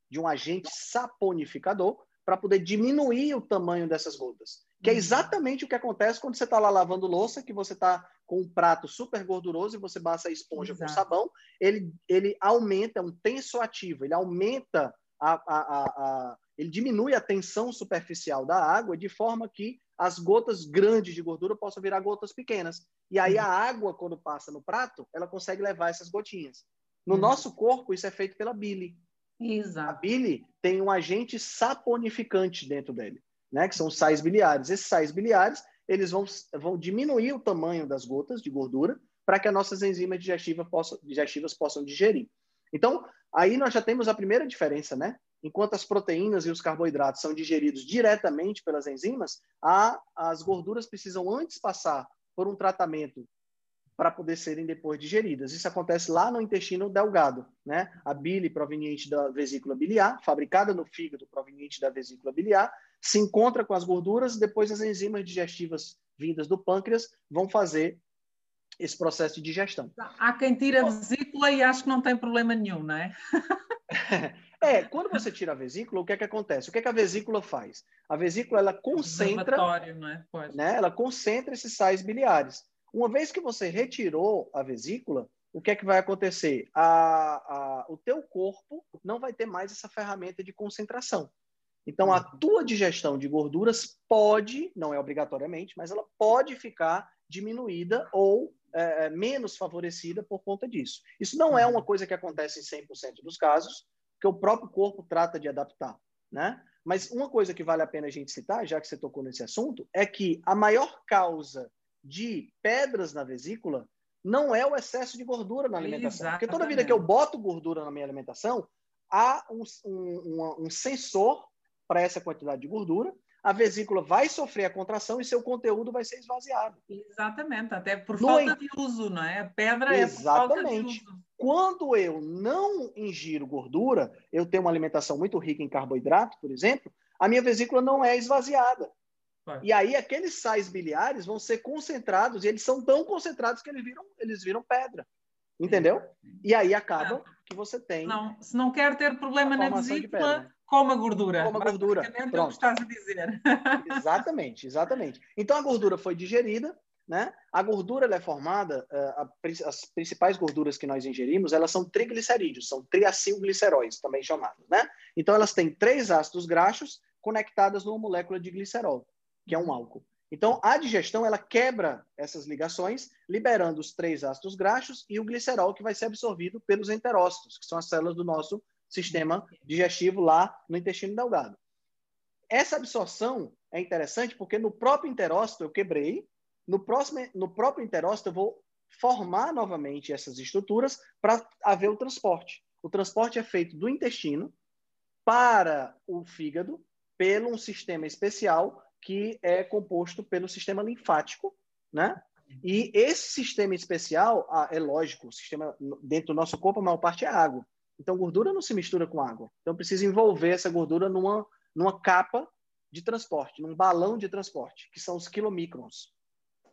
de um agente saponificador, para poder diminuir o tamanho dessas gotas. Que é uhum. exatamente o que acontece quando você está lá lavando louça, que você está com um prato super gorduroso e você passa a esponja Exato. com sabão, ele, ele aumenta, é um tensoativo, ele aumenta a, a, a, a, ele diminui a tensão superficial da água de forma que as gotas grandes de gordura possam virar gotas pequenas. E aí a água, quando passa no prato, ela consegue levar essas gotinhas. No hum. nosso corpo, isso é feito pela bile. Exato. A bile tem um agente saponificante dentro dele, né? Que são os sais biliares. Esses sais biliares, eles vão, vão diminuir o tamanho das gotas de gordura para que as nossas enzimas digestivas possam, digestivas possam digerir. Então, aí nós já temos a primeira diferença, né? Enquanto as proteínas e os carboidratos são digeridos diretamente pelas enzimas, a, as gorduras precisam antes passar por um tratamento para poder serem depois digeridas. Isso acontece lá no intestino delgado, né? A bile proveniente da vesícula biliar, fabricada no fígado proveniente da vesícula biliar, se encontra com as gorduras, depois as enzimas digestivas vindas do pâncreas vão fazer esse processo de digestão. Há quem tira a vesícula e acho que não tem problema nenhum, não é? é, quando você tira a vesícula, o que é que acontece? O que é que a vesícula faz? A vesícula ela concentra, é? né? Ela concentra esses sais biliares. Uma vez que você retirou a vesícula, o que é que vai acontecer? A, a, o teu corpo não vai ter mais essa ferramenta de concentração. Então, a uhum. tua digestão de gorduras pode, não é obrigatoriamente, mas ela pode ficar diminuída ou é, é menos favorecida por conta disso. Isso não é uma uhum. coisa que acontece em 100% dos casos, que o próprio corpo trata de adaptar, né? Mas uma coisa que vale a pena a gente citar, já que você tocou nesse assunto, é que a maior causa de pedras na vesícula não é o excesso de gordura na alimentação. Exatamente. Porque toda vida que eu boto gordura na minha alimentação, há um, um, um sensor para essa quantidade de gordura, a vesícula vai sofrer a contração e seu conteúdo vai ser esvaziado. Exatamente, até por no falta de uso, não é? A pedra Exatamente. é por falta de uso. Quando eu não ingiro gordura, eu tenho uma alimentação muito rica em carboidrato, por exemplo, a minha vesícula não é esvaziada. Vai. E aí aqueles sais biliares vão ser concentrados e eles são tão concentrados que eles viram, eles viram pedra. Entendeu? E aí acaba que você tem. Não, se não quer ter problema na vesícula, coma gordura. Coma gordura. É o que estás a dizer. Exatamente, exatamente. Então a gordura foi digerida, né? A gordura é formada, eh, as principais gorduras que nós ingerimos, elas são triglicerídeos, são triacilgliceróis, também chamados, né? Então elas têm três ácidos graxos conectadas numa molécula de glicerol, que é um álcool. Então a digestão ela quebra essas ligações, liberando os três ácidos graxos e o glicerol que vai ser absorvido pelos enterócitos, que são as células do nosso sistema digestivo lá no intestino delgado. Essa absorção é interessante porque no próprio enterócito eu quebrei, no, próximo, no próprio enterócito eu vou formar novamente essas estruturas para haver o transporte. O transporte é feito do intestino para o fígado pelo um sistema especial que é composto pelo sistema linfático, né? E esse sistema especial, ah, é lógico, o sistema dentro do nosso corpo a maior parte é água. Então, gordura não se mistura com água. Então, precisa envolver essa gordura numa, numa capa de transporte, num balão de transporte, que são os quilomicrons.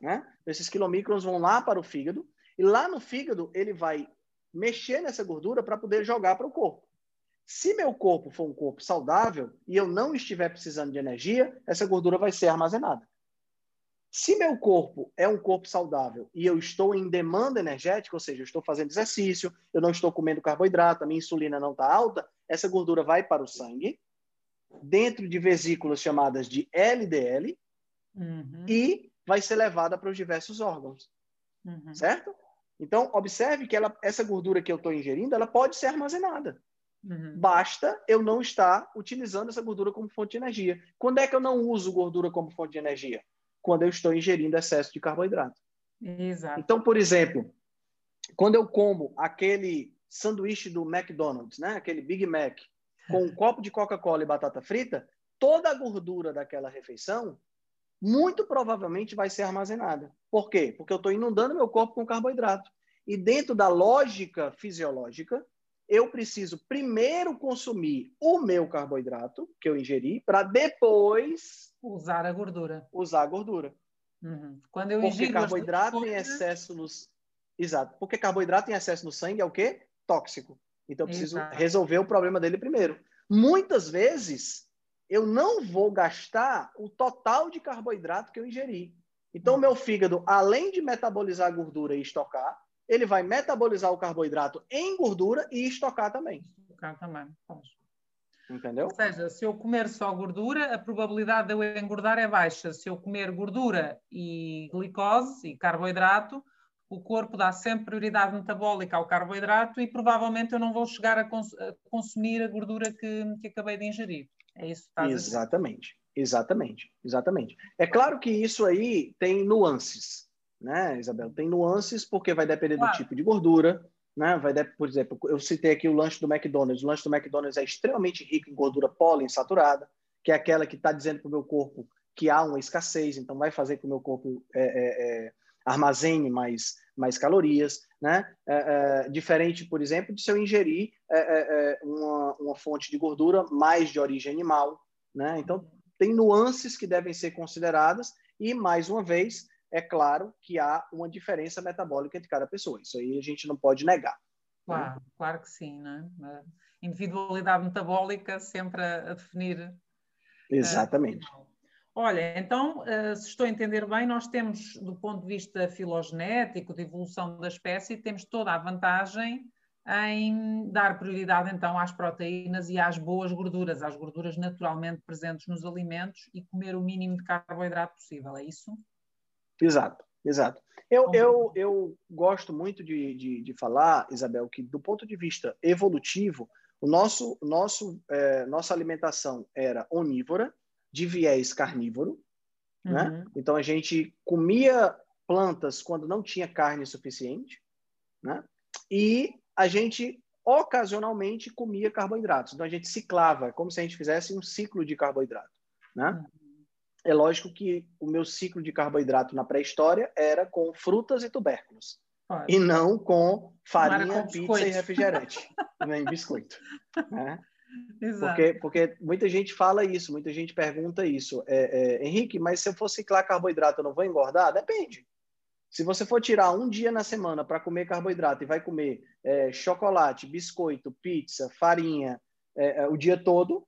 Né? Esses quilomicrons vão lá para o fígado, e lá no fígado ele vai mexer nessa gordura para poder jogar para o corpo. Se meu corpo for um corpo saudável e eu não estiver precisando de energia, essa gordura vai ser armazenada. Se meu corpo é um corpo saudável e eu estou em demanda energética, ou seja, eu estou fazendo exercício, eu não estou comendo carboidrato, a minha insulina não está alta, essa gordura vai para o sangue, dentro de vesículas chamadas de LDL, uhum. e vai ser levada para os diversos órgãos. Uhum. Certo? Então, observe que ela, essa gordura que eu estou ingerindo, ela pode ser armazenada. Uhum. Basta eu não estar utilizando essa gordura como fonte de energia. Quando é que eu não uso gordura como fonte de energia? quando eu estou ingerindo excesso de carboidrato. Exato. Então, por exemplo, quando eu como aquele sanduíche do McDonald's, né, aquele Big Mac, com um copo de Coca-Cola e batata frita, toda a gordura daquela refeição muito provavelmente vai ser armazenada. Por quê? Porque eu estou inundando meu corpo com carboidrato. E dentro da lógica fisiológica, eu preciso primeiro consumir o meu carboidrato que eu ingeri para depois Usar a gordura. Usar a gordura. Uhum. Quando eu Porque carboidrato em excesso nos... Exato. Porque carboidrato em excesso no sangue é o quê? Tóxico. Então eu preciso Exato. resolver o problema dele primeiro. Muitas vezes eu não vou gastar o total de carboidrato que eu ingeri. Então, o meu fígado, além de metabolizar a gordura e estocar, ele vai metabolizar o carboidrato em gordura e estocar também. Estocar também. Entendeu? Ou seja, se eu comer só gordura, a probabilidade de eu engordar é baixa. Se eu comer gordura e glicose e carboidrato, o corpo dá sempre prioridade metabólica ao carboidrato e provavelmente eu não vou chegar a, cons a consumir a gordura que, que acabei de ingerir. É isso que estás Exatamente, exatamente, exatamente. É claro que isso aí tem nuances, né, Isabel? Tem nuances porque vai depender claro. do tipo de gordura, né? Vai por exemplo, eu citei aqui o lanche do McDonald's. O lanche do McDonald's é extremamente rico em gordura poliinsaturada, que é aquela que está dizendo para o meu corpo que há uma escassez, então vai fazer com que o meu corpo é, é, é, armazene mais, mais calorias, né? É, é, diferente, por exemplo, de se eu ingerir é, uma, uma fonte de gordura mais de origem animal, né? Então tem nuances que devem ser consideradas e mais uma vez é claro que há uma diferença metabólica entre cada pessoa. Isso aí a gente não pode negar. Claro, né? claro que sim, né? A individualidade metabólica sempre a, a definir. Exatamente. Uh, Olha, então, eh, se estou a entender bem, nós temos, do ponto de vista filogenético, de evolução da espécie, temos toda a vantagem em dar prioridade então às proteínas e às boas gorduras, às gorduras naturalmente presentes nos alimentos e comer o mínimo de carboidrato possível, é isso? Exato, exato. Eu, eu, eu gosto muito de, de, de falar, Isabel, que do ponto de vista evolutivo, o nosso, nosso, é, nossa alimentação era onívora, de viés carnívoro, né? uhum. né? Então a gente comia plantas quando não tinha carne suficiente, né? E a gente ocasionalmente comia carboidratos. Então a gente ciclava, como se a gente fizesse um ciclo de carboidrato, né? Uhum. É lógico que o meu ciclo de carboidrato na pré-história era com frutas e tubérculos. Pode. E não com farinha, com pizza e refrigerante, nem biscoito. Né? Porque, porque muita gente fala isso, muita gente pergunta isso. É, é, Henrique, mas se eu for ciclar carboidrato, eu não vou engordar? Depende. Se você for tirar um dia na semana para comer carboidrato e vai comer é, chocolate, biscoito, pizza, farinha é, é, o dia todo,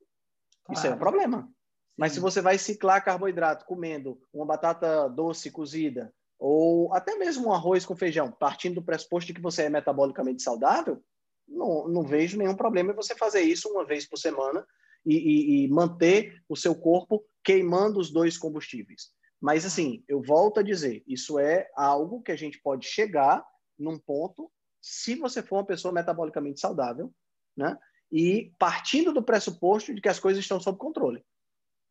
claro. isso é um problema. Mas se você vai ciclar carboidrato comendo uma batata doce cozida ou até mesmo um arroz com feijão, partindo do pressuposto de que você é metabolicamente saudável, não, não vejo nenhum problema em você fazer isso uma vez por semana e, e, e manter o seu corpo queimando os dois combustíveis. Mas, assim, eu volto a dizer, isso é algo que a gente pode chegar num ponto se você for uma pessoa metabolicamente saudável, né? E partindo do pressuposto de que as coisas estão sob controle.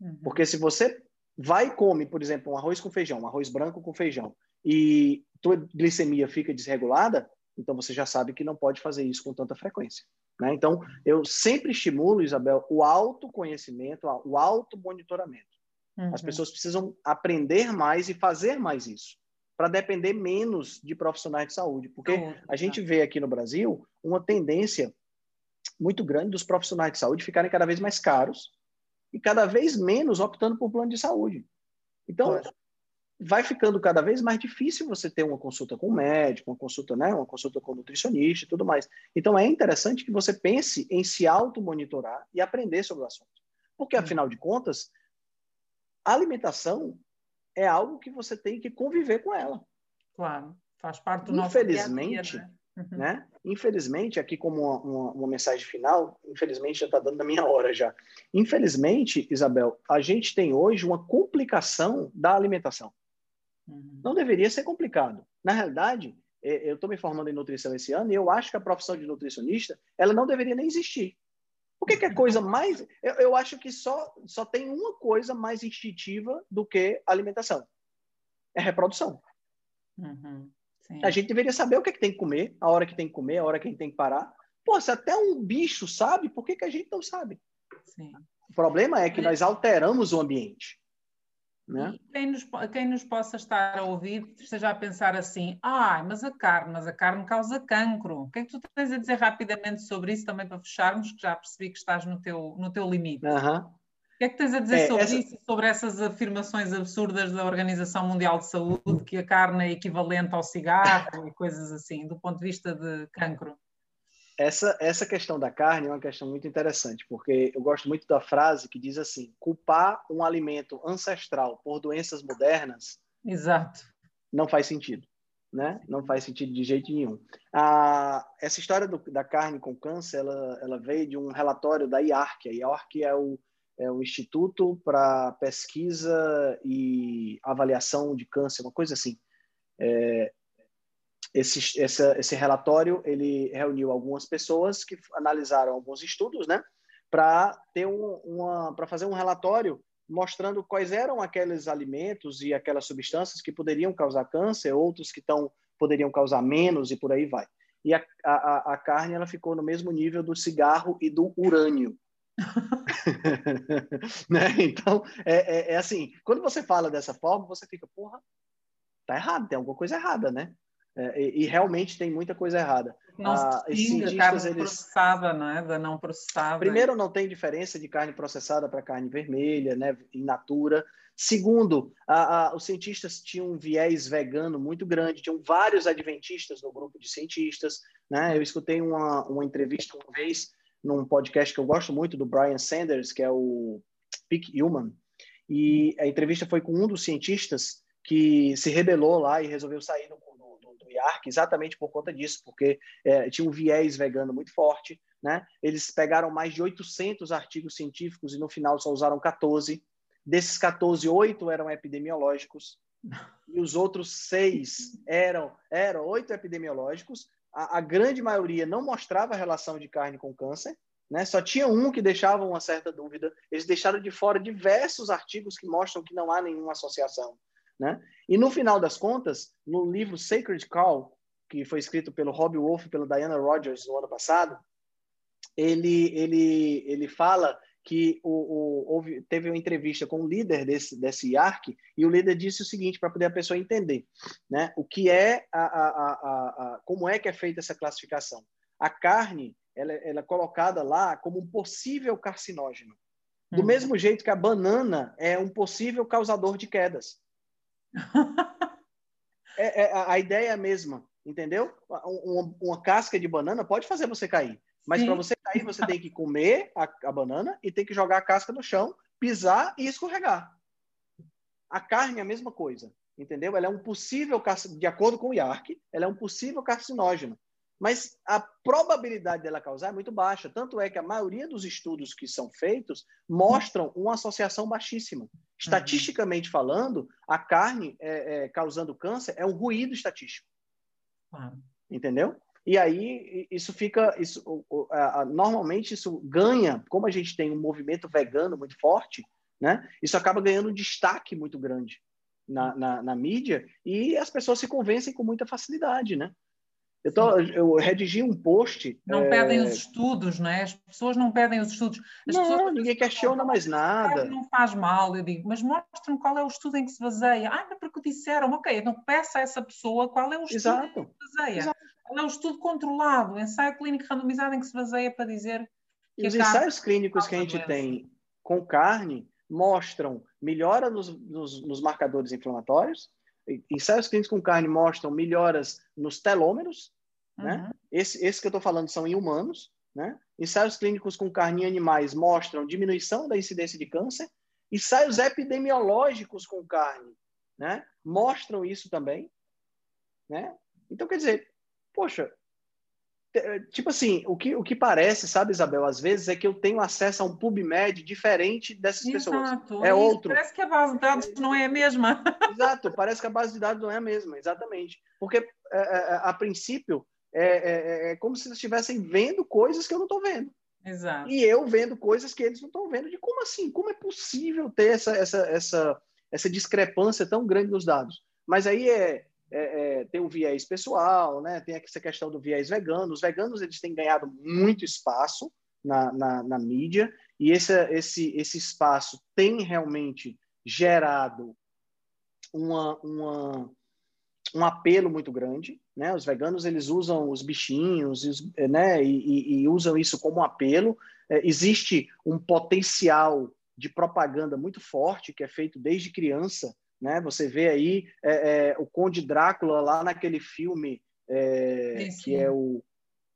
Uhum. Porque se você vai e come, por exemplo, um arroz com feijão, um arroz branco com feijão, e tua glicemia fica desregulada, então você já sabe que não pode fazer isso com tanta frequência. Né? Então, eu sempre estimulo, Isabel, o autoconhecimento, o auto-monitoramento. Uhum. As pessoas precisam aprender mais e fazer mais isso, para depender menos de profissionais de saúde. Porque uhum. a gente vê aqui no Brasil uma tendência muito grande dos profissionais de saúde ficarem cada vez mais caros e cada vez menos optando por plano de saúde. Então, vai ficando cada vez mais difícil você ter uma consulta com um médico, uma consulta, né, uma consulta com um nutricionista e tudo mais. Então é interessante que você pense em se auto-monitorar e aprender sobre o assunto. Porque, afinal de contas, a alimentação é algo que você tem que conviver com ela. Claro, faz parte do Infelizmente, nosso dia -dia, né? Uhum. Né? Infelizmente, aqui como uma, uma, uma mensagem final, infelizmente já está dando da minha hora já. Infelizmente, Isabel, a gente tem hoje uma complicação da alimentação. Uhum. Não deveria ser complicado. Na realidade, é, eu estou me formando em nutrição esse ano e eu acho que a profissão de nutricionista ela não deveria nem existir. Por que, que é coisa mais. Eu, eu, acho que só, só tem uma coisa mais instintiva do que alimentação: é reprodução. Uhum. A gente deveria saber o que, é que tem que comer, a hora que tem que comer, a hora que a gente tem que parar. Pô, se até um bicho sabe, por que, que a gente não sabe? Sim. O problema é que nós alteramos o ambiente. Né? Quem, nos, quem nos possa estar a ouvir esteja a pensar assim: ah, mas a carne, mas a carne causa cancro. O que é que tu tens a dizer rapidamente sobre isso também para fecharmos, que já percebi que estás no teu, no teu limite? Uhum. O que é que tens a dizer é, sobre essa... isso, sobre essas afirmações absurdas da Organização Mundial de Saúde, que a carne é equivalente ao cigarro e coisas assim, do ponto de vista de cancro? Essa, essa questão da carne é uma questão muito interessante, porque eu gosto muito da frase que diz assim: culpar um alimento ancestral por doenças modernas. Exato. Não faz sentido. Né? Não faz sentido de jeito nenhum. Ah, essa história do, da carne com câncer, ela, ela veio de um relatório da IARC. A IARC é o, é o Instituto para Pesquisa e Avaliação de Câncer, uma coisa assim. É, esse, essa, esse relatório ele reuniu algumas pessoas que analisaram alguns estudos, né, para ter um, uma para fazer um relatório mostrando quais eram aqueles alimentos e aquelas substâncias que poderiam causar câncer, outros que tão, poderiam causar menos e por aí vai. E a, a, a carne ela ficou no mesmo nível do cigarro e do urânio. né? Então, é, é, é, assim, quando você fala dessa forma, você fica, porra, tá errado, tem alguma coisa errada, né? É, e, e, realmente tem muita coisa errada. Não ah, carne eles... processada, né? Não processada. Primeiro, não tem diferença de carne processada para carne vermelha, né? In natura. Segundo, a, a, os cientistas tinham um viés vegano muito grande, tinham vários adventistas no grupo de cientistas. Né? Eu escutei uma, uma entrevista uma vez num podcast que eu gosto muito, do Brian Sanders, que é o Peak Human, e a entrevista foi com um dos cientistas que se rebelou lá e resolveu sair do, do, do IARC exatamente por conta disso, porque é, tinha um viés vegano muito forte. Né? Eles pegaram mais de 800 artigos científicos e no final só usaram 14. Desses 14, oito eram epidemiológicos e os outros seis eram eram oito epidemiológicos. A, a grande maioria não mostrava relação de carne com câncer. Né? Só tinha um que deixava uma certa dúvida. Eles deixaram de fora diversos artigos que mostram que não há nenhuma associação. Né? E no final das contas, no livro Sacred Cow, que foi escrito pelo Rob Wolf e pela Diana Rogers no ano passado, ele, ele, ele fala que o, o, houve, teve uma entrevista com o líder desse, desse IARC e o líder disse o seguinte para poder a pessoa entender né, o que é a, a, a, como é que é feita essa classificação. A carne ela, ela é colocada lá como um possível carcinógeno. Do uhum. mesmo jeito que a banana é um possível causador de quedas. é, é, a ideia é a mesma, entendeu? Uma, uma, casca de banana pode fazer você cair. Mas para você cair, você tem que comer a, a, banana e tem que jogar a casca no chão, pisar e escorregar. A carne é a mesma coisa, entendeu? Ela é um possível, de acordo com o IARC, ela é um possível carcinógeno mas a probabilidade dela causar é muito baixa. Tanto é que a maioria dos estudos que são feitos mostram uma associação baixíssima. Estatisticamente falando, a carne é, é, causando câncer é um ruído estatístico. Entendeu? E aí isso fica, isso, normalmente isso ganha, como a gente tem um movimento vegano muito forte, né? Isso acaba ganhando um destaque muito grande na, na, na mídia e as pessoas se convencem com muita facilidade, né? Eu, tô, eu redigi um post. Não é... pedem os estudos, não é? As pessoas não pedem os estudos. As não, pessoas, ninguém questiona mais nada. Não faz mal, eu digo, mas mostram qual é o estudo em que se baseia. Ah, é porque disseram, ok, então peça a essa pessoa qual é o estudo Exato. em que se baseia. Exato. É o estudo controlado, ensaio clínico randomizado em que se baseia para dizer que Os ensaios clínicos que a gente tem com carne mostram melhora nos, nos, nos marcadores inflamatórios, ensaios clínicos com carne mostram melhoras nos telômeros, né? uhum. né? Esse, esse que eu estou falando são em humanos, né? Ensaios clínicos com carne em animais mostram diminuição da incidência de câncer. Ensaios epidemiológicos com carne, né? Mostram isso também, né? Então, quer dizer, poxa, eh, tipo assim, o que, o que parece, sabe, Isabel, às vezes é que eu tenho acesso a um PubMed diferente dessas Exato. pessoas. É outro. Parece que a base de dados não é a mesma. Exato, parece que a base de dados não é a mesma, exatamente. Porque, é, é, a princípio, é, é, é, como se eles estivessem vendo coisas que eu não estou vendo. Exato. E eu vendo coisas que eles não estão vendo. De como assim? Como é possível ter essa, essa, essa, essa discrepância tão grande nos dados? Mas aí é, é, é, tem o viés pessoal, né? tem essa questão do viés vegano. Os veganos eles têm ganhado muito espaço na, na, na mídia e esse, esse, esse espaço tem realmente gerado uma, uma, um apelo muito grande. Né? Os veganos eles usam os bichinhos né? e, e, e usam isso como apelo. É, existe um potencial de propaganda muito forte que é feito desde criança né? Você vê aí é, é, o Conde Drácula lá naquele filme é, que é o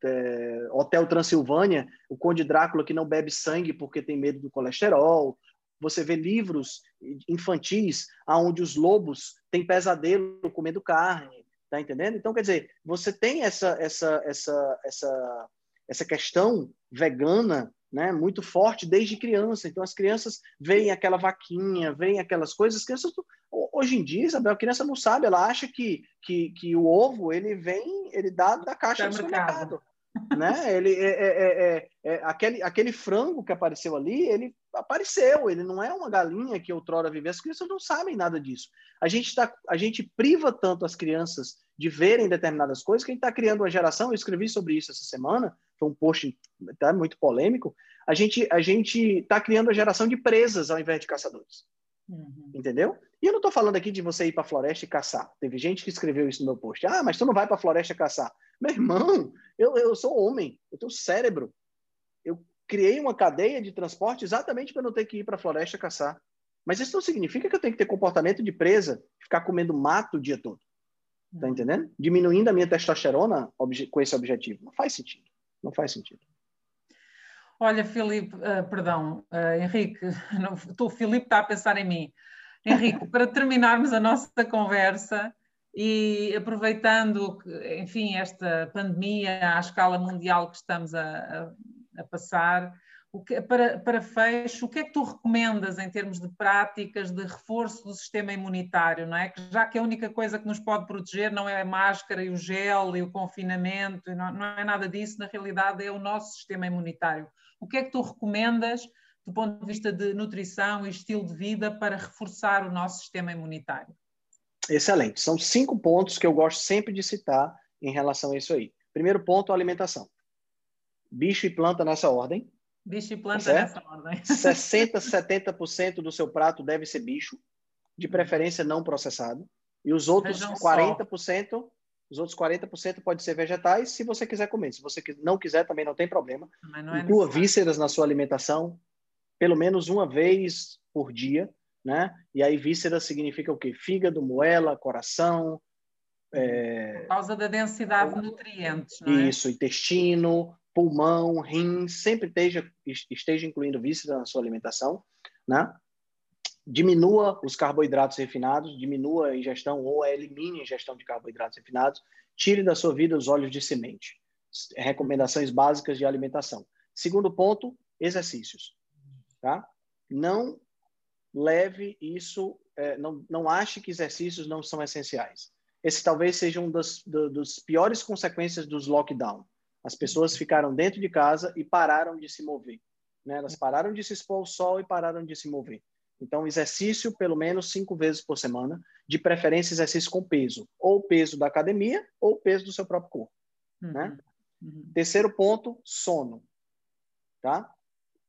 é, Hotel Transilvânia, o Conde Drácula que não bebe sangue porque tem medo do colesterol. Você vê livros infantis onde os lobos têm pesadelo comendo carne, tá entendendo? Então, quer dizer, você tem essa essa essa essa essa questão vegana né, muito forte desde criança. Então, as crianças veem aquela vaquinha, veem aquelas coisas. As crianças, hoje em dia, Isabel, a criança não sabe, ela acha que, que, que o ovo ele vem, ele dá da caixa do supermercado. né? Ele é, é, é, é, é, aquele, aquele frango que apareceu ali, ele apareceu, ele não é uma galinha que outrora viveu. As crianças não sabem nada disso. A gente, tá, a gente priva tanto as crianças de verem determinadas coisas que a gente está criando uma geração. Eu escrevi sobre isso essa semana foi um post tá, muito polêmico, a gente a gente está criando a geração de presas ao invés de caçadores. Uhum. Entendeu? E eu não estou falando aqui de você ir para a floresta e caçar. Teve gente que escreveu isso no meu post. Ah, mas tu não vai para a floresta caçar. Meu irmão, eu, eu sou homem, eu tenho cérebro. Eu criei uma cadeia de transporte exatamente para não ter que ir para a floresta caçar. Mas isso não significa que eu tenho que ter comportamento de presa, ficar comendo mato o dia todo. Tá uhum. entendendo? Diminuindo a minha testosterona com esse objetivo. Não faz sentido. Não faz sentido. Olha, Filipe, uh, perdão, uh, Henrique, o Filipe está a pensar em mim. Henrique, para terminarmos a nossa conversa e aproveitando, enfim, esta pandemia à escala mundial que estamos a, a, a passar, que, para, para fecho, o que é que tu recomendas em termos de práticas de reforço do sistema imunitário, não é? Que já que a única coisa que nos pode proteger não é a máscara e o gel e o confinamento, não, não é nada disso, na realidade é o nosso sistema imunitário. O que é que tu recomendas do ponto de vista de nutrição e estilo de vida para reforçar o nosso sistema imunitário? Excelente. São cinco pontos que eu gosto sempre de citar em relação a isso aí. Primeiro ponto, alimentação. Bicho e planta nessa ordem. Bicho e planta certo? nessa ordem. 60, 70% do seu prato deve ser bicho, de preferência não processado. E os outros Vejam 40%, só. os outros 40% pode ser vegetais, se você quiser comer. Se você não quiser, também não tem problema. É Inclua vísceras na sua alimentação, pelo menos uma vez por dia, né? E aí vísceras significa o quê? Fígado, moela, coração. É... Por causa da densidade de nutrientes, não é? Isso, intestino, pulmão, rim, sempre esteja, esteja incluindo vísceras na sua alimentação, né? Diminua os carboidratos refinados, diminua a ingestão ou elimine a ingestão de carboidratos refinados, tire da sua vida os óleos de semente. Recomendações básicas de alimentação. Segundo ponto, exercícios. Tá? Não leve isso, é, não, não ache que exercícios não são essenciais. Esse talvez seja um das, do, dos piores consequências dos lockdown. As pessoas ficaram dentro de casa e pararam de se mover. Né? Elas pararam de se expor ao sol e pararam de se mover. Então, exercício pelo menos cinco vezes por semana, de preferência exercício com peso, ou peso da academia ou peso do seu próprio corpo. Uhum. Né? Uhum. Terceiro ponto, sono. Tá?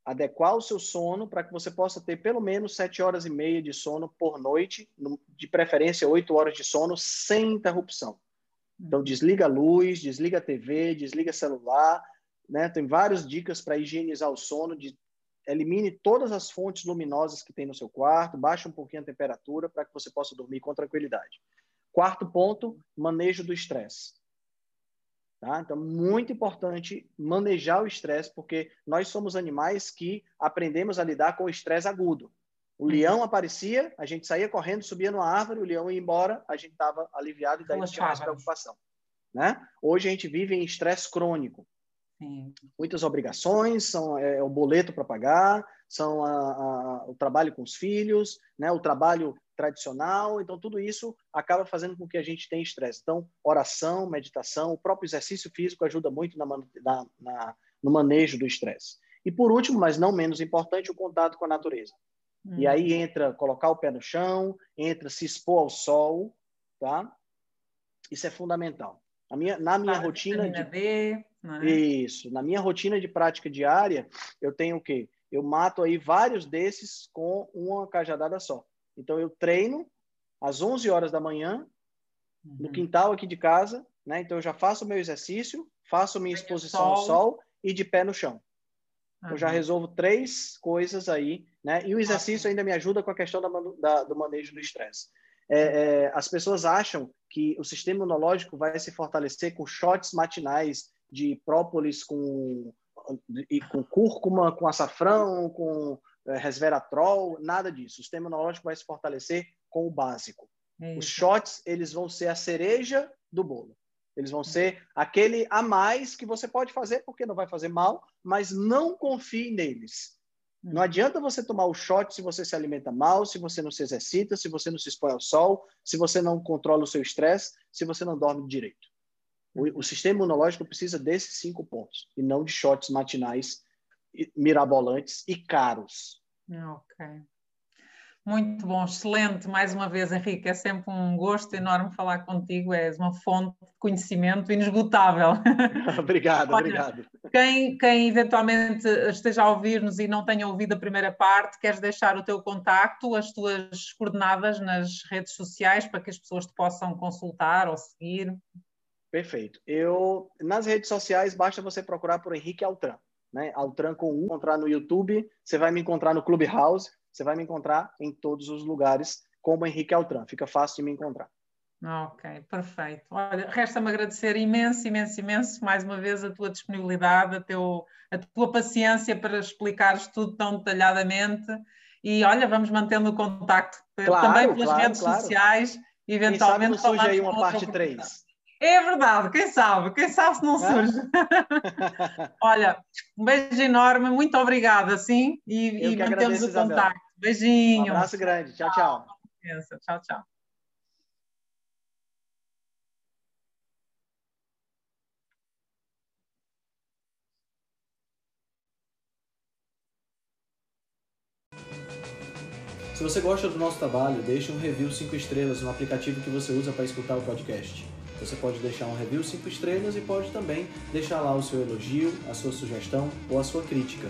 adequar o seu sono para que você possa ter pelo menos sete horas e meia de sono por noite, de preferência oito horas de sono sem interrupção. Então desliga a luz, desliga a TV, desliga celular, né? Tem várias dicas para higienizar o sono, de, elimine todas as fontes luminosas que tem no seu quarto, baixe um pouquinho a temperatura para que você possa dormir com tranquilidade. Quarto ponto, manejo do estresse. Tá? Então, muito importante manejar o estresse, porque nós somos animais que aprendemos a lidar com o estresse agudo. O uhum. leão aparecia, a gente saía correndo, subia numa árvore, o leão ia embora, a gente estava aliviado e daí não tinha mais preocupação. Né? Hoje a gente vive em estresse crônico. Sim. Muitas obrigações, são é, o boleto para pagar, são a, a, o trabalho com os filhos, né? o trabalho tradicional. Então, tudo isso acaba fazendo com que a gente tenha estresse. Então, oração, meditação, o próprio exercício físico ajuda muito na, na, na, no manejo do estresse. E, por último, mas não menos importante, o contato com a natureza. Hum. E aí entra colocar o pé no chão, entra se expor ao sol, tá? Isso é fundamental. A minha, na minha rotina de... B, é? Isso. Na minha rotina de prática diária, eu tenho o quê? Eu mato aí vários desses com uma cajadada só. Então, eu treino às 11 horas da manhã, uhum. no quintal aqui de casa, né? Então, eu já faço o meu exercício, faço minha exposição sol. ao sol e de pé no chão. Uhum. Eu já resolvo três coisas aí, né? E o exercício ainda me ajuda com a questão da, da, do manejo do estresse. É, é, as pessoas acham que o sistema imunológico vai se fortalecer com shots matinais de própolis com, e com cúrcuma, com açafrão, com é, resveratrol, nada disso. O sistema imunológico vai se fortalecer com o básico. Os shots, eles vão ser a cereja do bolo. Eles vão ser aquele a mais que você pode fazer porque não vai fazer mal, mas não confie neles. Hum. Não adianta você tomar o shot se você se alimenta mal, se você não se exercita, se você não se expõe ao sol, se você não controla o seu estresse, se você não dorme direito. O, o, sistema imunológico precisa desses cinco pontos e não de shots matinais mirabolantes e caros. Ok. Muito bom, excelente. Mais uma vez, Henrique, é sempre um gosto enorme falar contigo. És uma fonte de conhecimento inesgotável. obrigado, Olha, obrigado. Quem, quem eventualmente esteja a ouvir-nos e não tenha ouvido a primeira parte, queres deixar o teu contacto, as tuas coordenadas nas redes sociais para que as pessoas te possam consultar ou seguir? Perfeito. Eu, nas redes sociais, basta você procurar por Henrique Altran né? Altran com um, encontrar no YouTube, você vai me encontrar no Clubhouse, você vai me encontrar em todos os lugares como Henrique Altran. Fica fácil de me encontrar. Ok, perfeito. Olha, resta-me agradecer imenso, imenso, imenso, mais uma vez, a tua disponibilidade, a, teu, a tua paciência para explicares tudo tão detalhadamente. E olha, vamos mantendo o contacto claro, também pelas claro, redes claro. sociais, eventualmente. Quem sabe não surge aí uma parte 3. É verdade, quem sabe, quem sabe se não surge. olha, um beijo enorme, muito obrigada, sim, e, e mantemos o contacto. Beijinho. Um abraço grande, tchau, tchau. Tchau, tchau. Se você gosta do nosso trabalho, deixe um review 5 estrelas no aplicativo que você usa para escutar o podcast. Você pode deixar um review 5 estrelas e pode também deixar lá o seu elogio, a sua sugestão ou a sua crítica.